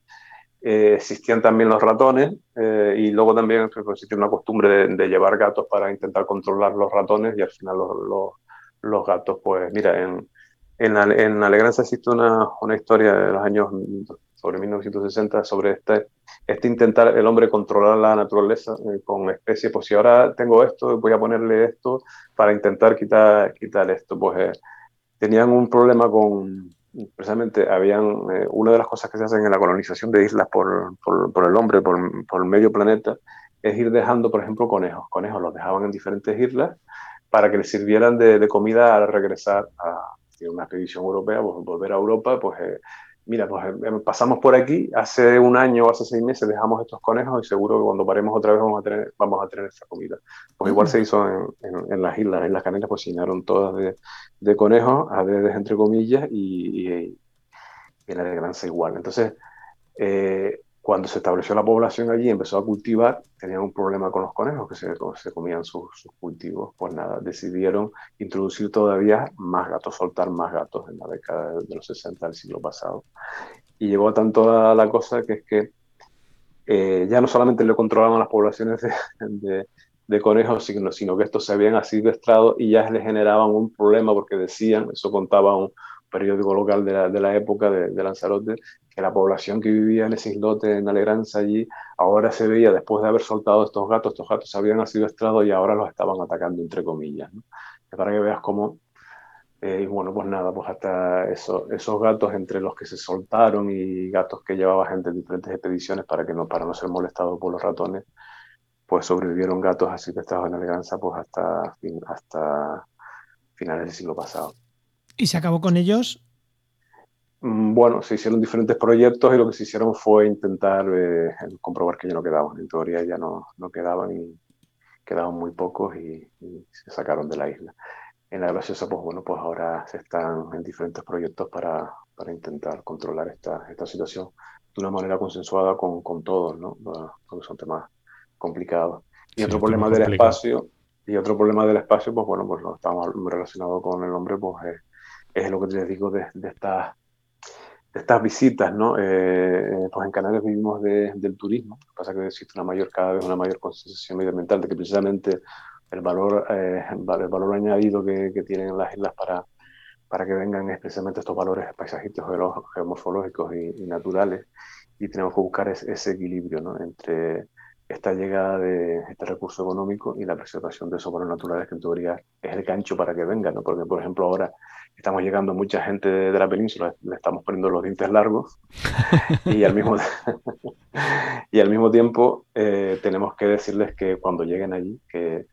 eh, existían también los ratones eh, y luego también existía una costumbre de, llevar gatos para intentar controlar los ratones y al final los, los, gatos, pues mira, en, en, en Alegranza existe una, una, historia de los años sobre 1960 sobre este, este intentar el hombre controlar la naturaleza eh, con especies, pues si ahora tengo esto, voy a ponerle esto para intentar quitar, quitar esto, pues tenían un problema con precisamente habían, eh, una de las cosas que se hacen en la colonización de islas por, por, el hombre, por, por, el medio planeta, es ir dejando, por ejemplo, conejos. Conejos los dejaban en diferentes islas para que les sirvieran de, de comida al regresar a una expedición europea, pues volver a Europa, pues eh, mira, pues eh, em, pasamos por aquí, hace un año o hace seis meses dejamos estos conejos y seguro que cuando paremos otra vez vamos a tener, vamos a tener esta comida. Pues igual se hizo en, en, las islas, en las Canarias pues llenaron todas de, de conejos, a veces entre comillas, y, y, en la de Granza igual. Entonces, eh, cuando se estableció la población allí, empezó a cultivar, tenían un problema con los conejos, que se, se comían sus, cultivos. Pues nada, decidieron introducir todavía más gatos, soltar más gatos en la década de los 60 del siglo pasado. Y llegó a tanto la, cosa que es que eh, ya no solamente le controlaban las poblaciones de, de, conejos, sino, sino, que estos se habían estrado y ya les generaban un problema porque decían, eso contaba un periódico local de la, de la época de, de Lanzarote, la población que vivía en ese islote en Alegranza allí, ahora se veía, después de haber soltado estos gatos, estos gatos habían estrados y ahora los estaban atacando, entre comillas. Para que veas cómo, eh, y bueno, pues nada, pues hasta eso, esos gatos entre los que se soltaron y gatos que llevaba gente en diferentes expediciones para, que no, para no ser molestados por los ratones, pues sobrevivieron gatos así que estaban en Aleganza pues hasta, hasta finales del siglo pasado. ¿Y se acabó con ellos? Mm, bueno, se hicieron diferentes proyectos y lo que se hicieron fue intentar eh, comprobar que ya no quedaban. En teoría ya no, no quedaban y quedaban muy pocos y, se sacaron de la isla. En la graciosa, pues bueno, pues ahora se están en diferentes proyectos para, para intentar controlar esta, esta situación de una manera consensuada con, con todos, ¿no? Porque son temas complicados. Y otro problema del espacio, y otro problema del espacio, pues bueno, pues lo estamos relacionado con el nombre, pues es, es lo que te digo de, de estas estas visitas, ¿no? Eh, pues en Canarias vivimos del turismo, lo que pasa es que existe una mayor, cada vez una mayor concienciación medioambiental de que precisamente el valor, eh, el valor añadido que, que, tienen las islas para, para que vengan es precisamente estos valores paisajísticos, geomorfológicos y, naturales, y tenemos que buscar ese, equilibrio ¿no? entre esta llegada de este recurso económico y la preservación de esos valores naturales que en teoría es el gancho para que vengan, ¿no? porque por ejemplo ahora estamos llegando mucha gente de, la península, le estamos poniendo los dientes largos y al mismo, y al mismo tiempo eh, tenemos que decirles que cuando lleguen allí, que,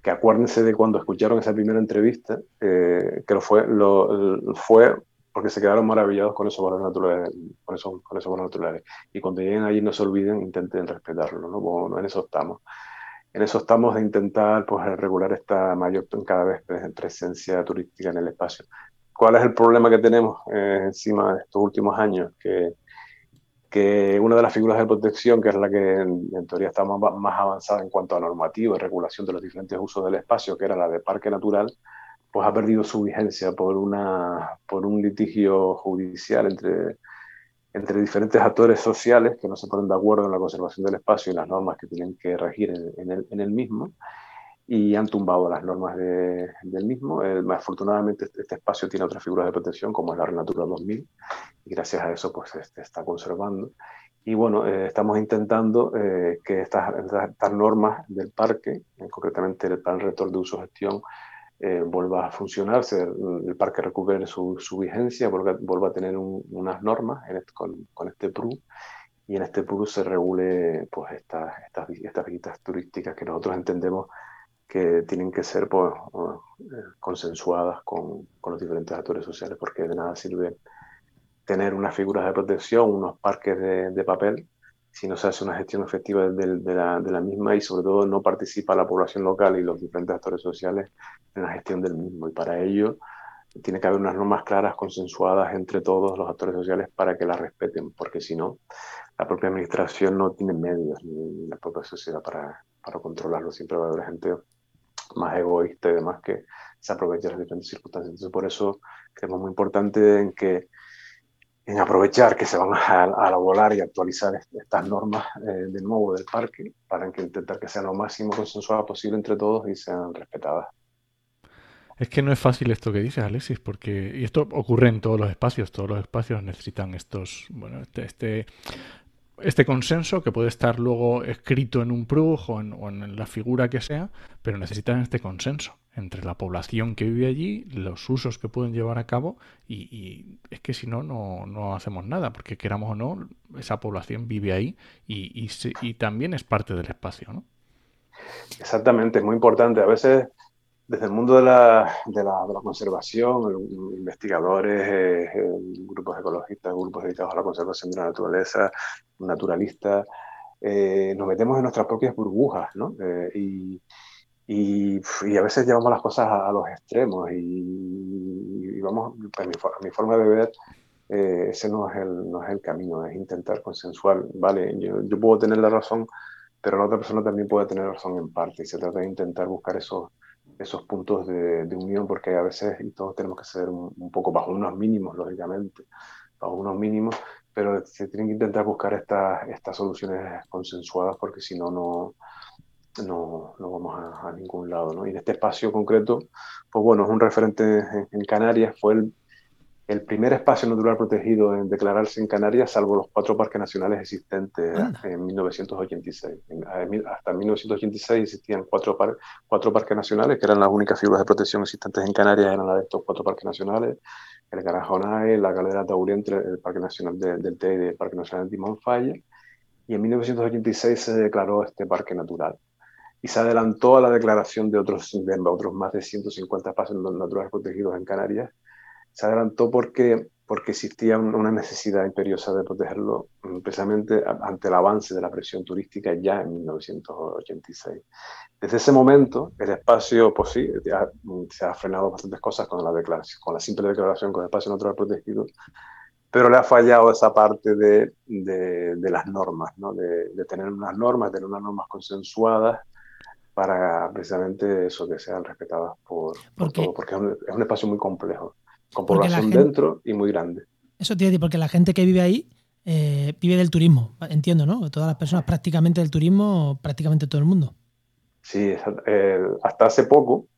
que, acuérdense de cuando escucharon esa primera entrevista, eh, que lo fue, lo, fue porque se quedaron maravillados con esos valores naturales, con esos, con esos valores naturales. Y cuando lleguen allí no se olviden, intenten respetarlo, ¿no? Bueno, en eso estamos. En eso estamos de intentar pues, regular esta mayor cada vez presencia turística en el espacio. ¿Cuál es el problema que tenemos eh, encima de estos últimos años? Que, que una de las figuras de protección, que es la que en, teoría está más, más, avanzada en cuanto a normativa y regulación de los diferentes usos del espacio, que era la de parque natural, pues ha perdido su vigencia por, una, por un litigio judicial entre, entre diferentes actores sociales que no se ponen de acuerdo en la conservación del espacio y las normas que tienen que regir en, en, el, en el mismo y han tumbado las normas del mismo. Eh, afortunadamente este, este, espacio tiene otras figuras de protección como es la Renatura 2000 y gracias a eso pues se, está conservando. Y bueno, eh, estamos intentando eh, que estas, estas, normas del parque, concretamente el plan rector de uso gestión, vuelva a funcionar, el parque recupere su, su vigencia, vuelva, vuelva, a tener unas normas con, con, este PRU y en este PRU se regule pues estas, estas, estas visitas turísticas que nosotros entendemos que tienen que ser pues, consensuadas con, con, los diferentes actores sociales, porque de nada sirve tener unas figuras de protección, unos parques de, de papel, si no se hace una gestión efectiva de, de, la, de, la, misma y sobre todo no participa la población local y los diferentes actores sociales en la gestión del mismo. Y para ello tiene que haber unas normas claras, consensuadas entre todos los actores sociales para que las respeten, porque si no, la propia administración no tiene medios ni, la propia sociedad para, para controlarlo. Siempre va a haber gente más egoísta y demás que se aprovecha las diferentes circunstancias. Entonces, por eso creemos muy importante en que en aprovechar que se van a, a volar y actualizar estas normas eh, de nuevo del parque para que intentar que sean lo máximo consensuadas posible entre todos y sean respetadas. Es que no es fácil esto que dices, Alexis, porque y esto ocurre en todos los espacios. Todos los espacios necesitan estos, bueno, este, este este consenso que puede estar luego escrito en un PRUG o en, la figura que sea, pero necesitan este consenso entre la población que vive allí, los usos que pueden llevar a cabo y, es que si no, no, hacemos nada, porque queramos o no, esa población vive ahí y, y también es parte del espacio, ¿no? Exactamente, es muy importante. A veces desde el mundo de la, de la, de la conservación, investigadores, eh, eh, grupos ecologistas, grupos dedicados a la conservación de la naturaleza, naturalistas, eh, nos metemos en nuestras propias burbujas, ¿no? Y, y, y, a veces llevamos las cosas a, los extremos y, y vamos, a mi, a mi, forma de ver, ese no es, el, no es el camino, es intentar consensuar, ¿vale? Yo, yo puedo tener la razón, pero la otra persona también puede tener razón en parte y se trata de intentar buscar esos esos puntos de, unión, porque a veces y todos tenemos que ser un, poco bajo unos mínimos, lógicamente, bajo unos mínimos, pero se tienen que intentar buscar estas estas soluciones consensuadas, porque si no, no, no, no vamos a, ningún lado. ¿no? Y en este espacio concreto, pues bueno, es un referente en, en Canarias, fue el, el primer espacio natural protegido en declararse en Canarias, salvo los cuatro parques nacionales existentes en 1986. hasta 1986 existían cuatro, cuatro parques nacionales, que eran las únicas figuras de protección existentes en Canarias, eran las de estos cuatro parques nacionales, el Garajonae, la Galera Taurientre, el Parque Nacional del Teide y el Parque Nacional de Timón Falla. Y en 1986 se declaró este parque natural. y se adelantó a la declaración de otros, de otros más de 150 espacios naturales protegidos en Canarias. Se adelantó porque, porque existía una necesidad imperiosa de protegerlo mm, precisamente ante el avance de la presión turística ya en 1986. Desde ese momento, el espacio, pues sí, mm, se ha frenado bastantes cosas con la, declaración, con la simple declaración con el espacio natural protegido, pero le ha fallado esa parte de, de, las normas, ¿no? de, de, tener unas normas, de tener unas normas consensuadas para precisamente eso, que sean respetadas por, por todo, porque es un, es un, espacio muy complejo, con población dentro y muy grande. Eso tiene porque la gente que vive ahí eh, vive del turismo, entiendo, ¿no? Todas las personas prácticamente del turismo, prácticamente todo el mundo. Sí, hasta hace poco,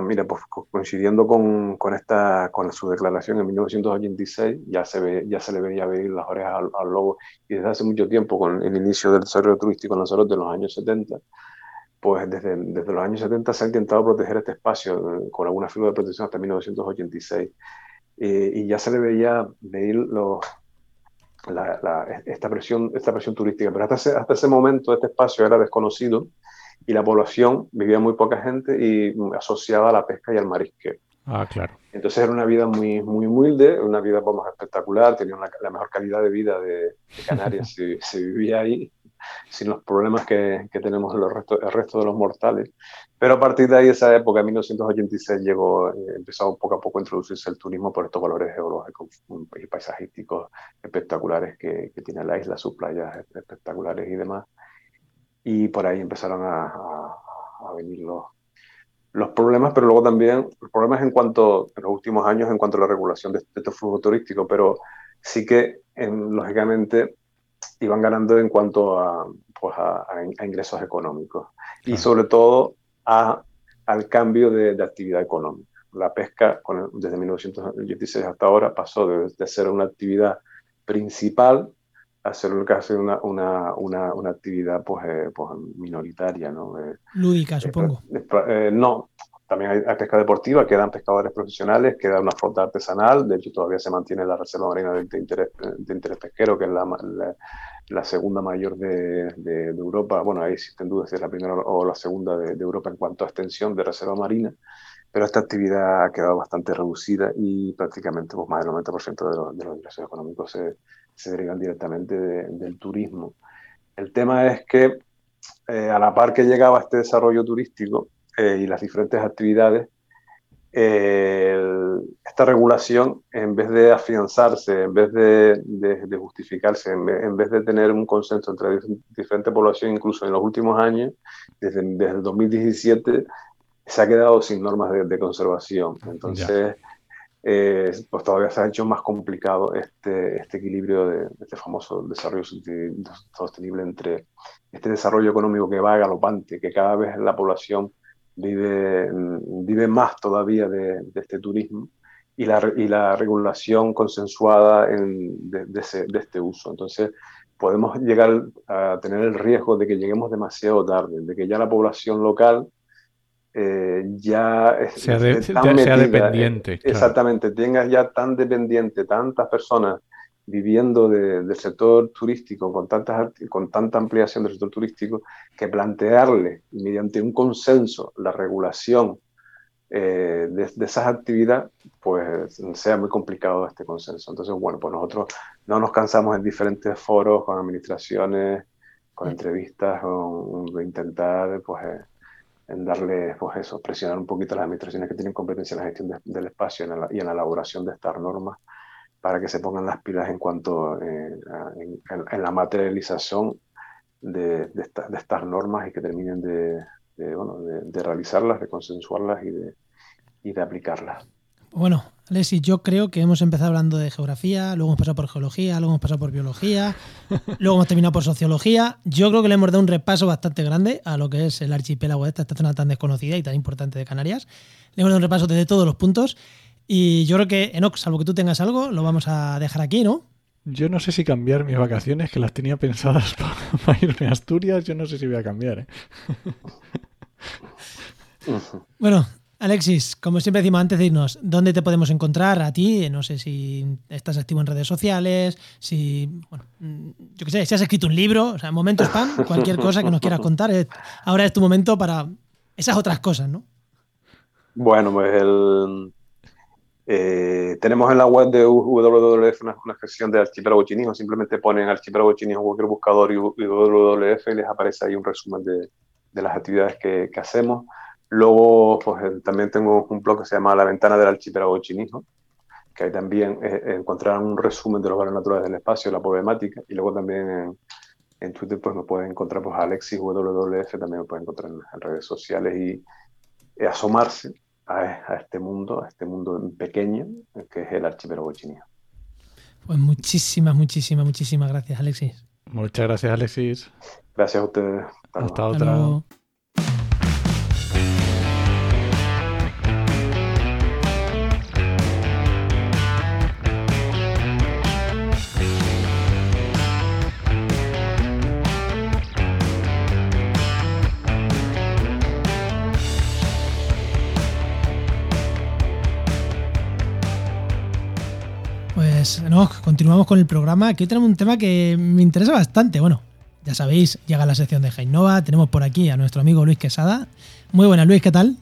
mira, pues coincidiendo con, con, esta, con su declaración en 1986, ya se, ve, ya se le veía ver las orejas al, al, lobo, y desde hace mucho tiempo, con el inicio del desarrollo turístico en Lanzarote de los años 70, pues desde, desde los años 70 se ha intentado proteger este espacio eh, con alguna figura de protección hasta 1986. Eh, y ya se le veía medir los, la, la, esta, presión, esta presión turística, pero hasta ese, hasta ese momento este espacio era desconocido y la población vivía muy poca gente y asociada a la pesca y al marisqueo. Ah, claro. Entonces era una vida muy, muy humilde, una vida vamos, espectacular, tenía una, la mejor calidad de vida de, de Canarias, se, se, vivía ahí sin los problemas que, que tenemos el resto, el resto de los mortales. Pero a partir de ahí, esa época, en 1986, llegó, eh, empezó poco a poco a introducirse el turismo por estos valores geológicos y paisajísticos espectaculares que, tiene la isla, sus playas espectaculares y demás. Y por ahí empezaron a, venir los, los problemas, pero luego también los problemas en cuanto, en los últimos años, en cuanto a la regulación de, de este flujo turístico, pero sí que, en, lógicamente, iban ganando en cuanto a, pues a, a ingresos económicos claro. y sobre todo a, al cambio de, de, actividad económica. La pesca con, desde 1986 hasta ahora pasó de, de, ser una actividad principal a ser casi una, una, una, una actividad pues, eh, pues minoritaria. ¿no? Eh, Lúdica, supongo. Eh, no, también hay, hay, pesca deportiva, quedan pescadores profesionales, queda una flota artesanal, de hecho todavía se mantiene la reserva marina de, de, interés, de interés, pesquero, que es la, la, la segunda mayor de, de, Europa. Bueno, ahí existen dudas si es la primera o la segunda de, Europa en cuanto a extensión de reserva marina, pero esta actividad ha quedado bastante reducida y prácticamente pues, más del 90% de, lo, de los ingresos económicos se, se derivan directamente del turismo. El tema es que eh, a la par que llegaba este desarrollo turístico, eh, y las diferentes actividades, esta regulación, en vez de afianzarse, en vez de, de, de justificarse, en vez, en vez, de tener un consenso entre diferentes poblaciones, incluso en los últimos años, desde, desde el 2017, se ha quedado sin normas de, de conservación. Entonces, eh, pues todavía se ha hecho más complicado este, este equilibrio de este famoso desarrollo sostenible entre este desarrollo económico que va galopante, que cada vez la población vive, vive más todavía de, de este turismo y la, y la regulación consensuada en, de, de, ese, de, este uso. Entonces, podemos llegar a tener el riesgo de que lleguemos demasiado tarde, de que ya la población local eh, ya sea, de, sea metida, dependiente. Eh, exactamente, claro. tengas ya tan dependiente, tantas personas viviendo de, del sector turístico, con, tantas, con tanta ampliación del sector turístico, que plantearle mediante un consenso la regulación eh, de, de, esas actividades, pues sea muy complicado este consenso. Entonces, bueno, pues nosotros no nos cansamos en diferentes foros, con administraciones, con entrevistas, con, con intentar, pues, eh, en darle, pues eso, presionar un poquito a las administraciones que tienen competencia en la gestión de, del espacio y en, la, y en la elaboración de estas normas para que se pongan las pilas en cuanto eh, en, en, la materialización de, de, esta, de, estas normas y que terminen de, bueno, de, realizarlas, de consensuarlas y de, y de aplicarlas. Bueno, Alessi, yo creo que hemos empezado hablando de geografía, luego hemos pasado por geología, luego hemos pasado por biología, luego hemos terminado por sociología. Yo creo que le hemos dado un repaso bastante grande a lo que es el archipiélago de esta, esta zona tan desconocida y tan importante de Canarias. Le hemos dado un repaso desde todos los puntos. Y yo creo que, Enoch, salvo que tú tengas algo, lo vamos a dejar aquí, ¿no? Yo no sé si cambiar mis vacaciones, que las tenía pensadas para, para irme a Asturias, yo no sé si voy a cambiar. ¿eh? bueno, Alexis, como siempre decimos antes de irnos, ¿dónde te podemos encontrar a ti? No sé si estás activo en redes sociales, si, bueno, yo qué sé, si has escrito un libro, o sea, momentos spam, cualquier cosa que nos quieras contar. ahora es tu momento para esas otras cosas, ¿no? Bueno, pues el, eh, tenemos en la web de WWF una, una gestión de archipiélago chinijo, simplemente ponen archipiélago chinijo cualquier buscador y, WWF y les aparece ahí un resumen de, de las actividades que, que, hacemos. Luego, pues también tengo un blog que se llama La Ventana del Archipiélago Chinijo, que ahí también eh, encontrarán un resumen de los valores naturales del espacio, la problemática, y luego también en, en Twitter pues me pueden encontrar pues Alexis WWF, también me pueden encontrar en, en redes sociales y, y asomarse a, este mundo, a este mundo pequeño que es el archipiélago chino. Pues muchísimas, muchísimas, muchísimas gracias, Alexis. Muchas gracias, Alexis. Gracias a ustedes. Hasta, otra. Continuamos con el programa. Aquí tenemos un tema que me interesa bastante. Bueno, ya sabéis, llega la sección de Jainova. Tenemos por aquí a nuestro amigo Luis Quesada. Muy buenas, Luis, ¿qué tal?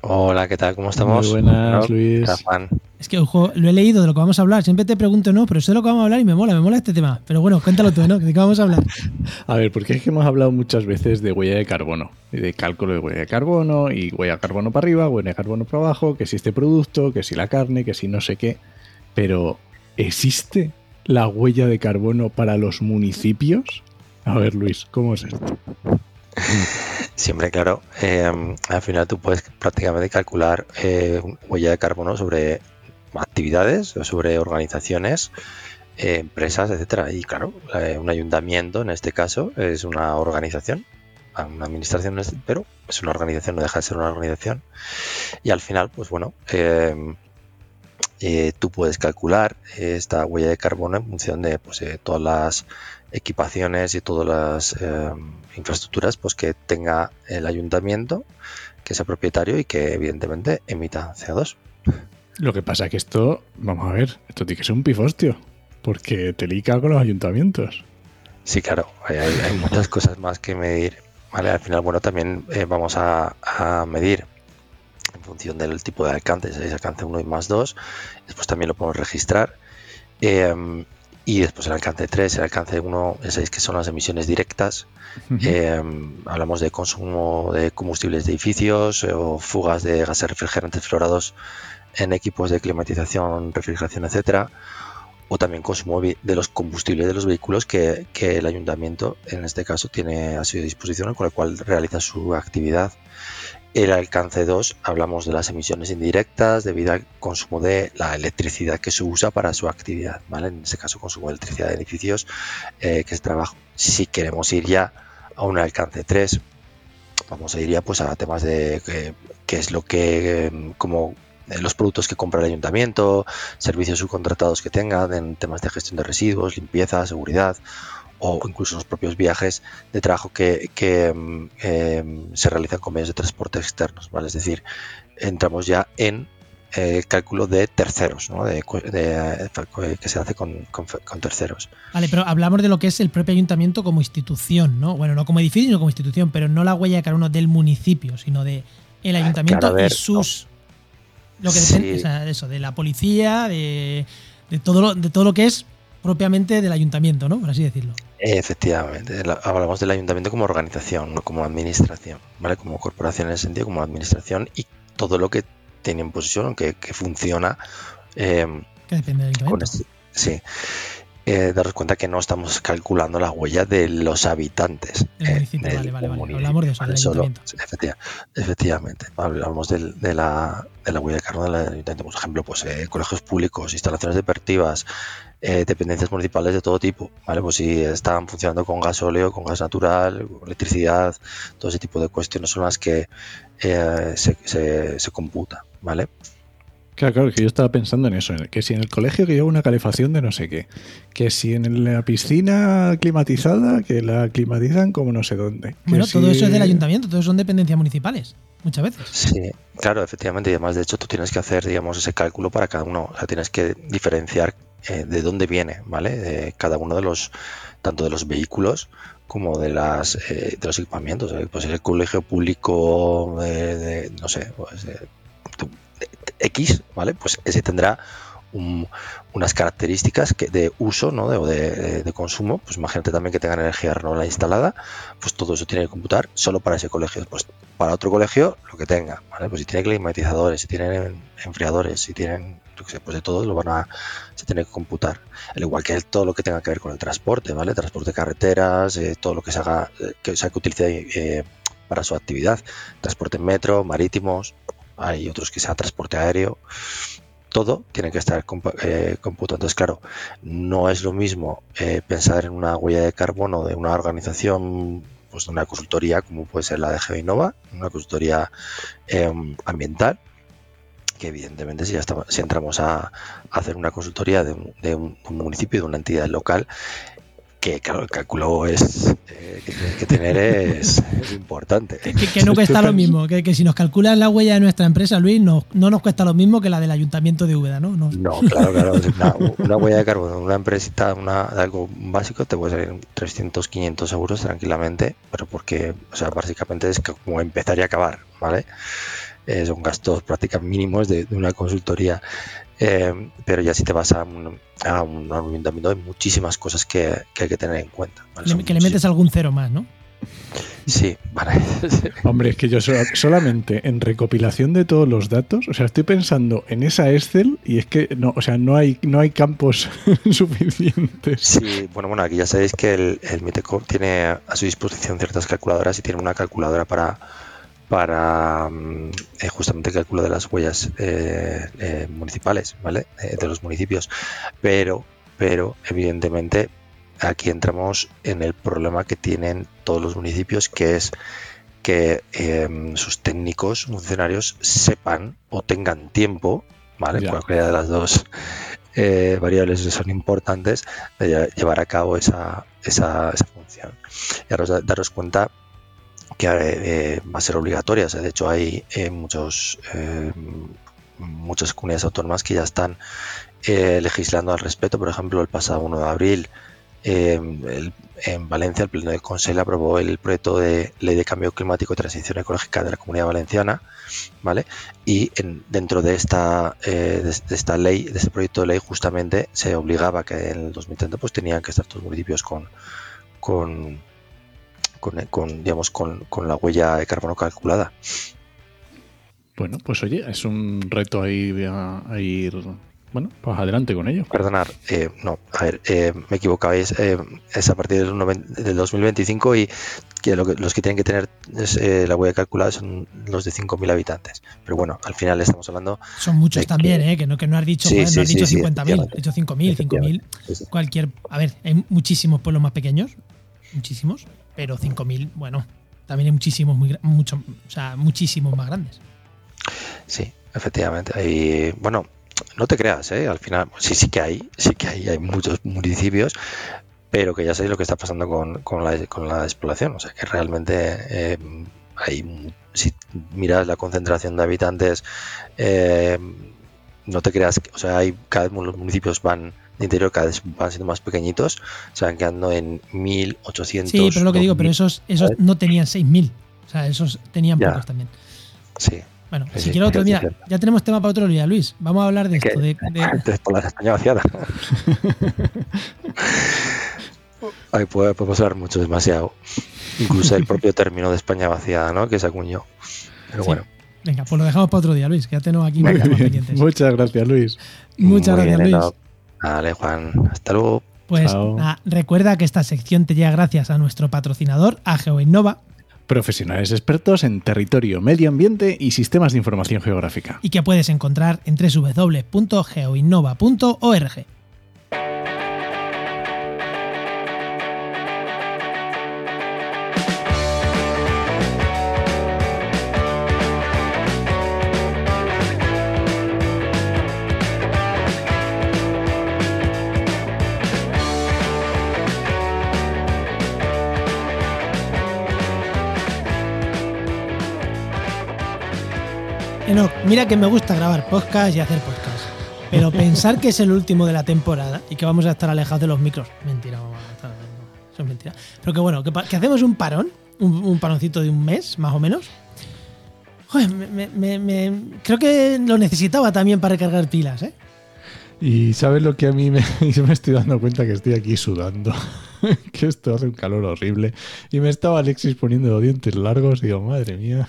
Hola, ¿qué tal? ¿Cómo estamos? Muy buenas, Luis. Es que ojo, lo he leído de lo que vamos a hablar. Siempre te pregunto, no, pero sé de lo que vamos a hablar y me mola, me mola este tema. Pero bueno, cuéntalo tú, ¿no? ¿De qué vamos a hablar? A ver, porque es que hemos hablado muchas veces de huella de carbono, de cálculo de huella de carbono, y huella de carbono para arriba, huella de carbono para abajo, que si este producto, que si la carne, que si no sé qué. Pero ¿Existe la huella de carbono para los municipios? A ver, Luis, ¿cómo es esto? Siempre, claro. Eh, al final tú puedes prácticamente calcular eh, huella de carbono sobre actividades sobre organizaciones, eh, empresas, etcétera. Y claro, un ayuntamiento en este caso es una organización, una administración, pero es una organización, no deja de ser una organización. Y al final, pues bueno, eh, tú puedes calcular esta huella de carbono en función de pues, eh, todas las equipaciones y todas las eh, infraestructuras pues, que tenga el ayuntamiento, que sea propietario y que evidentemente emita CO2. Lo que pasa es que esto, vamos a ver, esto tiene que ser un pifostio, porque te lica con los ayuntamientos. Sí, claro, hay, muchas cosas más que medir. Vale, al final, bueno, también vamos a medir en función del tipo de alcance, si es alcance 1 y más 2, después también lo podemos registrar. Em, y después el alcance 3, el alcance 1, ya sabéis que son las emisiones directas. Em, hablamos de consumo de combustibles de edificios eh, o fugas de gases refrigerantes fluorados en equipos de climatización, refrigeración, etcétera. O también consumo de los combustibles de los vehículos que, que el ayuntamiento, en este caso, tiene a su disposición, con el cual realiza su actividad. El alcance 2 hablamos de las emisiones indirectas debido al consumo de la electricidad que se usa para su actividad, ¿vale? En este caso consumo de electricidad de edificios, eh, que es trabajo. Si queremos ir ya a un alcance 3, vamos a ir ya pues a temas de eh, qué es lo que, eh, como los productos que compra el ayuntamiento, servicios subcontratados que tengan en temas de gestión de residuos, limpieza, seguridad o incluso los propios viajes de trabajo que, mm, em, se realizan con medios de transporte externos, ¿vale? Es decir, entramos ya en el cálculo de terceros, ¿no? de, que se hace con, terceros. Vale, pero hablamos de lo que es el propio ayuntamiento como institución, ¿no? Bueno, no como edificio, sino como institución, pero no la huella de cada uno del municipio, sino de el ayuntamiento y sus... Lo que depende, de eso, de la policía, de, de, todo lo, de todo lo que es propiamente del ayuntamiento, ¿no? Por así decirlo. Efectivamente, hablamos del ayuntamiento como organización, no como administración, ¿vale? Como corporación en el sentido como administración y todo lo que tiene en posición, que, que funciona. Eh, que depende del ayuntamiento. Este, sí. Eh, daros cuenta que no estamos calculando la huella de los habitantes. Eh, vale, vale, vale. Hablamos de eso, del ayuntamiento. efectivamente, hablamos de, la, de, la, huella de carbono del ayuntamiento. Por ejemplo, pues eh, colegios públicos, instalaciones deportivas, eh, dependencias municipales de todo tipo, ¿vale? Pues si están funcionando con gasóleo, con gas natural, con electricidad, todo ese tipo de cuestiones son las que eh, se, se, computa, ¿vale? Claro, claro, que yo estaba pensando en eso, que si en el colegio que lleva una calefacción de no sé qué, que si en la piscina climatizada, que la climatizan como no sé dónde. Bueno, todo eso es del ayuntamiento, todos son dependencias municipales. muchas veces. Sí, claro, efectivamente. Y además, de hecho, tú tienes que hacer, digamos, ese cálculo para cada uno. O sea, tienes que diferenciar eh, de dónde viene, ¿vale? Cada uno de los, tanto de los vehículos como de las eh, de los equipamientos. ¿eh? Pues el colegio público, de, no sé, pues, X, ¿vale? Pues ese tendrá unas características que, de uso ¿no? de, de, consumo, pues imagínate también que tengan energía renovable instalada, pues todo eso tiene que computar solo para ese colegio. Pues para otro colegio, lo que tenga, ¿vale? Pues si tiene climatizadores, si tienen enfriadores, si tienen, pues de todo lo van a, se tiene que computar. Al igual que todo lo que tenga que ver con el transporte, ¿vale? Transporte de carreteras, eh, todo lo que se haga, eh, que se que utilice eh, para su actividad. Transporte en metro, marítimos, hay otros que sea transporte aéreo todo tiene que estar eh, computado. Entonces, claro, no es lo mismo eh, pensar en una huella de carbono de una organización, pues de una consultoría como puede ser la de Gevinova, una consultoría em, ambiental, que evidentemente si ya si entramos a, hacer una consultoría de un, municipio, de una entidad local, que claro, el cálculo es eh, que tienes que tener es, importante. Que, no cuesta lo mismo, que, si nos calculan la huella de nuestra empresa, Luis, no, no nos cuesta lo mismo que la del ayuntamiento de Úbeda, ¿no? No, claro, claro. Una, huella de carbono, una empresita, una, algo básico, te puede salir 300, 500 euros tranquilamente, pero porque, o sea, básicamente es como empezar y acabar, ¿vale? Eh, son gastos prácticamente mínimos de, de una consultoría. Eh, pero ya si te vas a un, a un ayuntamiento hay muchísimas cosas que, hay que tener en cuenta. que le metes algún cero más, ¿no? Sí, vale. Hombre, es que yo solamente en recopilación de todos los datos, o sea, estoy pensando en esa Excel y es que no, o sea, no hay, no hay campos suficientes. Sí, bueno, bueno, aquí ya sabéis que el, el Miteco tiene a su disposición ciertas calculadoras y tiene una calculadora para para mm, eh, justamente el cálculo de las huellas eh, eh, municipales, ¿vale? de los municipios. Pero, pero evidentemente aquí entramos en el problema que tienen todos los municipios, que es que em, sus técnicos, funcionarios, sepan o tengan tiempo, ¿vale? Cualquiera de las dos variables son importantes de llevar a cabo esa, esa, esa función. Y ahora daros cuenta que eh, va a ser obligatoria. de hecho, hay eh, muchos, eh, muchas comunidades autónomas que ya están legislando al respecto. Por ejemplo, el pasado 1 de abril, en Valencia, el Pleno del Consejo aprobó el proyecto de Ley de Cambio Climático y Transición Ecológica de la Comunidad Valenciana. ¿vale? Y dentro de esta, de, esta ley, de este proyecto de ley, justamente se obligaba que en el 2030 pues, tenían que estar todos los municipios con, con con, digamos, con, la huella de carbono calculada. Bueno, pues oye, es un reto ahí a, ir bueno, pues adelante con ello. Perdonar, eh, no, a ver, eh, me equivocabais, eh, es a partir del, 2025 y que, los que tienen que tener la huella calculada son los de 5.000 habitantes. Pero bueno, al final estamos hablando... Son muchos también, que, ¿eh? Que no, que no has dicho, no has dicho 50.000, has dicho 5.000, 5.000, cualquier... A ver, hay muchísimos pueblos más pequeños, muchísimos, pero 5.000, bueno, también hay muchísimos, mucho, o sea, muchísimos más grandes. Sí, efectivamente. Hay, bueno, no te creas, ¿eh? al final, sí, sí que hay, sí que hay, hay muchos municipios, pero que ya sabéis lo que está pasando con, con, la, con la. O sea, que realmente eh, hay, si miras la concentración de habitantes, eh, no te creas, o sea, hay cada vez los municipios van de interior cada vez van siendo más pequeñitos, se van quedando en 1800. Sí, pero lo que digo, pero esos, esos no tenían 6000, o sea, esos tenían pocos también. Sí. Bueno, si quiero otro día, ya tenemos tema para otro día, Luis. Vamos a hablar de esto. De, de... por la España vaciada. Ay, podemos hablar mucho, demasiado. Incluso el propio término de España vaciada, ¿no? Que se acuñó. Pero bueno. Venga, pues lo dejamos para otro día, Luis, que ya tenemos aquí pendientes. Muchas gracias, Luis. Muchas gracias, Luis. Vale, Juan. Hasta luego. Pues recuerda que esta sección te llega gracias a nuestro patrocinador, a GeoInnova. Profesionales expertos en territorio, medio ambiente y sistemas de información geográfica. Y que puedes encontrar en www.geoinnova.org. Enoch, mira que me gusta grabar podcast y hacer podcast. Pero pensar que es el último de la temporada y que vamos a estar alejados de los micros. Mentira, mamá. Eso es mentira. Pero que bueno, que, hacemos un parón, un, un paroncito de un mes, más o menos. Joder, me- me- me- creo que lo necesitaba también para recargar pilas, ¿eh? Y sabes lo que a mí me, estoy dando cuenta que estoy aquí sudando, que esto hace un calor horrible. Y me estaba Alexis poniendo los dientes largos y digo, madre mía,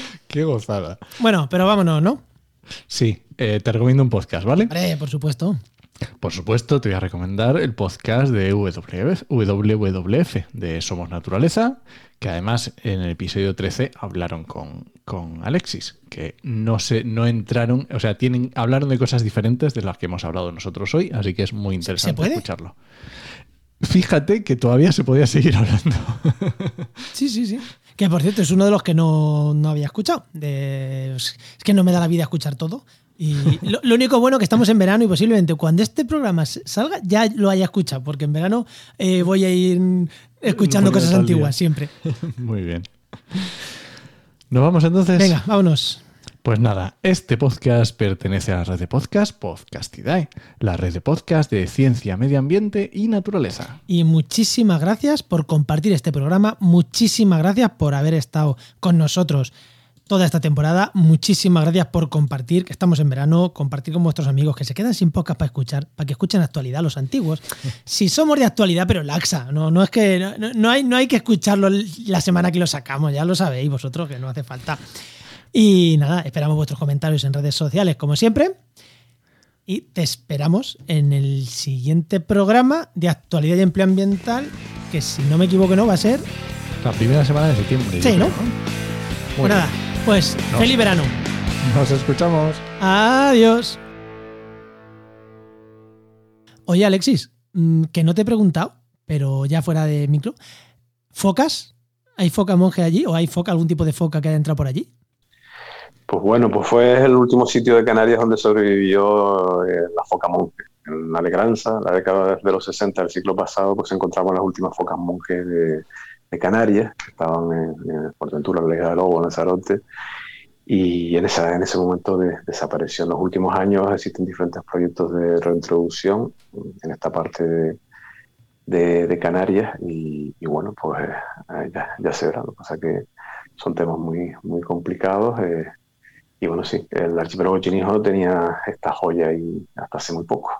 qué gozada. Bueno, pero vámonos, ¿no? Sí, eh, te recomiendo un podcast, ¿vale? Hombre, por supuesto. Por supuesto, te voy a recomendar el podcast de WWF, WWF de Somos Naturaleza, que además en el episodio 13 hablaron con, con Alexis, que no se, no entraron, o sea, tienen, hablaron de cosas diferentes de las que hemos hablado nosotros hoy, así que es muy interesante puede? escucharlo. Fíjate que todavía se podía seguir hablando. Sí, sí, sí. Que por cierto, es uno de los que no, no había escuchado. De- es que no me da la vida escuchar todo. Y lo, lo único bueno que estamos en verano y posiblemente cuando este programa salga ya lo haya escuchado, porque en verano eh, voy a ir escuchando cosas día. antiguas siempre. muy bien. ¿Nos vamos entonces? Venga, vámonos. Pues nada, este podcast pertenece a la red de podcast Podcastidae, la red de podcast de ciencia, medio ambiente y naturaleza. Y muchísimas gracias por compartir este programa. Muchísimas gracias por haber estado con nosotros toda esta temporada. Muchísimas gracias por compartir, que estamos en verano, compartir con vuestros amigos que se quedan sin podcast para escuchar, para que escuchen actualidad los antiguos. Si somos de actualidad, pero laxa, no, no es que no, no hay, no hay que escucharlo la semana que lo sacamos, ya lo sabéis vosotros que no hace falta. Y nada, esperamos vuestros comentarios en redes sociales, como siempre. Y te esperamos en el siguiente programa de actualidad y empleo ambiental, que si no me equivoco no va a ser. La primera semana de septiembre. Sí, ¿no? creo, Pues Bueno, nada, pues No. feliz verano. Nos escuchamos. Adiós. Oye, Alexis, mm, que no te he preguntado, pero ya fuera de micro. ¿Focas? ¿Hay foca monje allí? ¿O hay foca, algún tipo de foca que haya entrado por allí? Pues bueno, pues fue el último sitio de Canarias donde sobrevivió eh, la foca monje. En Alegranza, la década de los 60 del siglo pasado, pues encontramos las últimas focas monjes de, de Canarias, que estaban en, en Portentura, la Leja de Lobo, en Lanzarote, y en, esa, en ese momento de- desapareció. En los últimos años existen diferentes proyectos de reintroducción en esta parte de, de- de Canarias, y, y bueno, pues eh, ya, ya se verá. Lo que pasa que son temas muy, muy complicados. eh, y bueno, sí, el archipiélago chinijo tenía esta joya y hasta hace muy poco.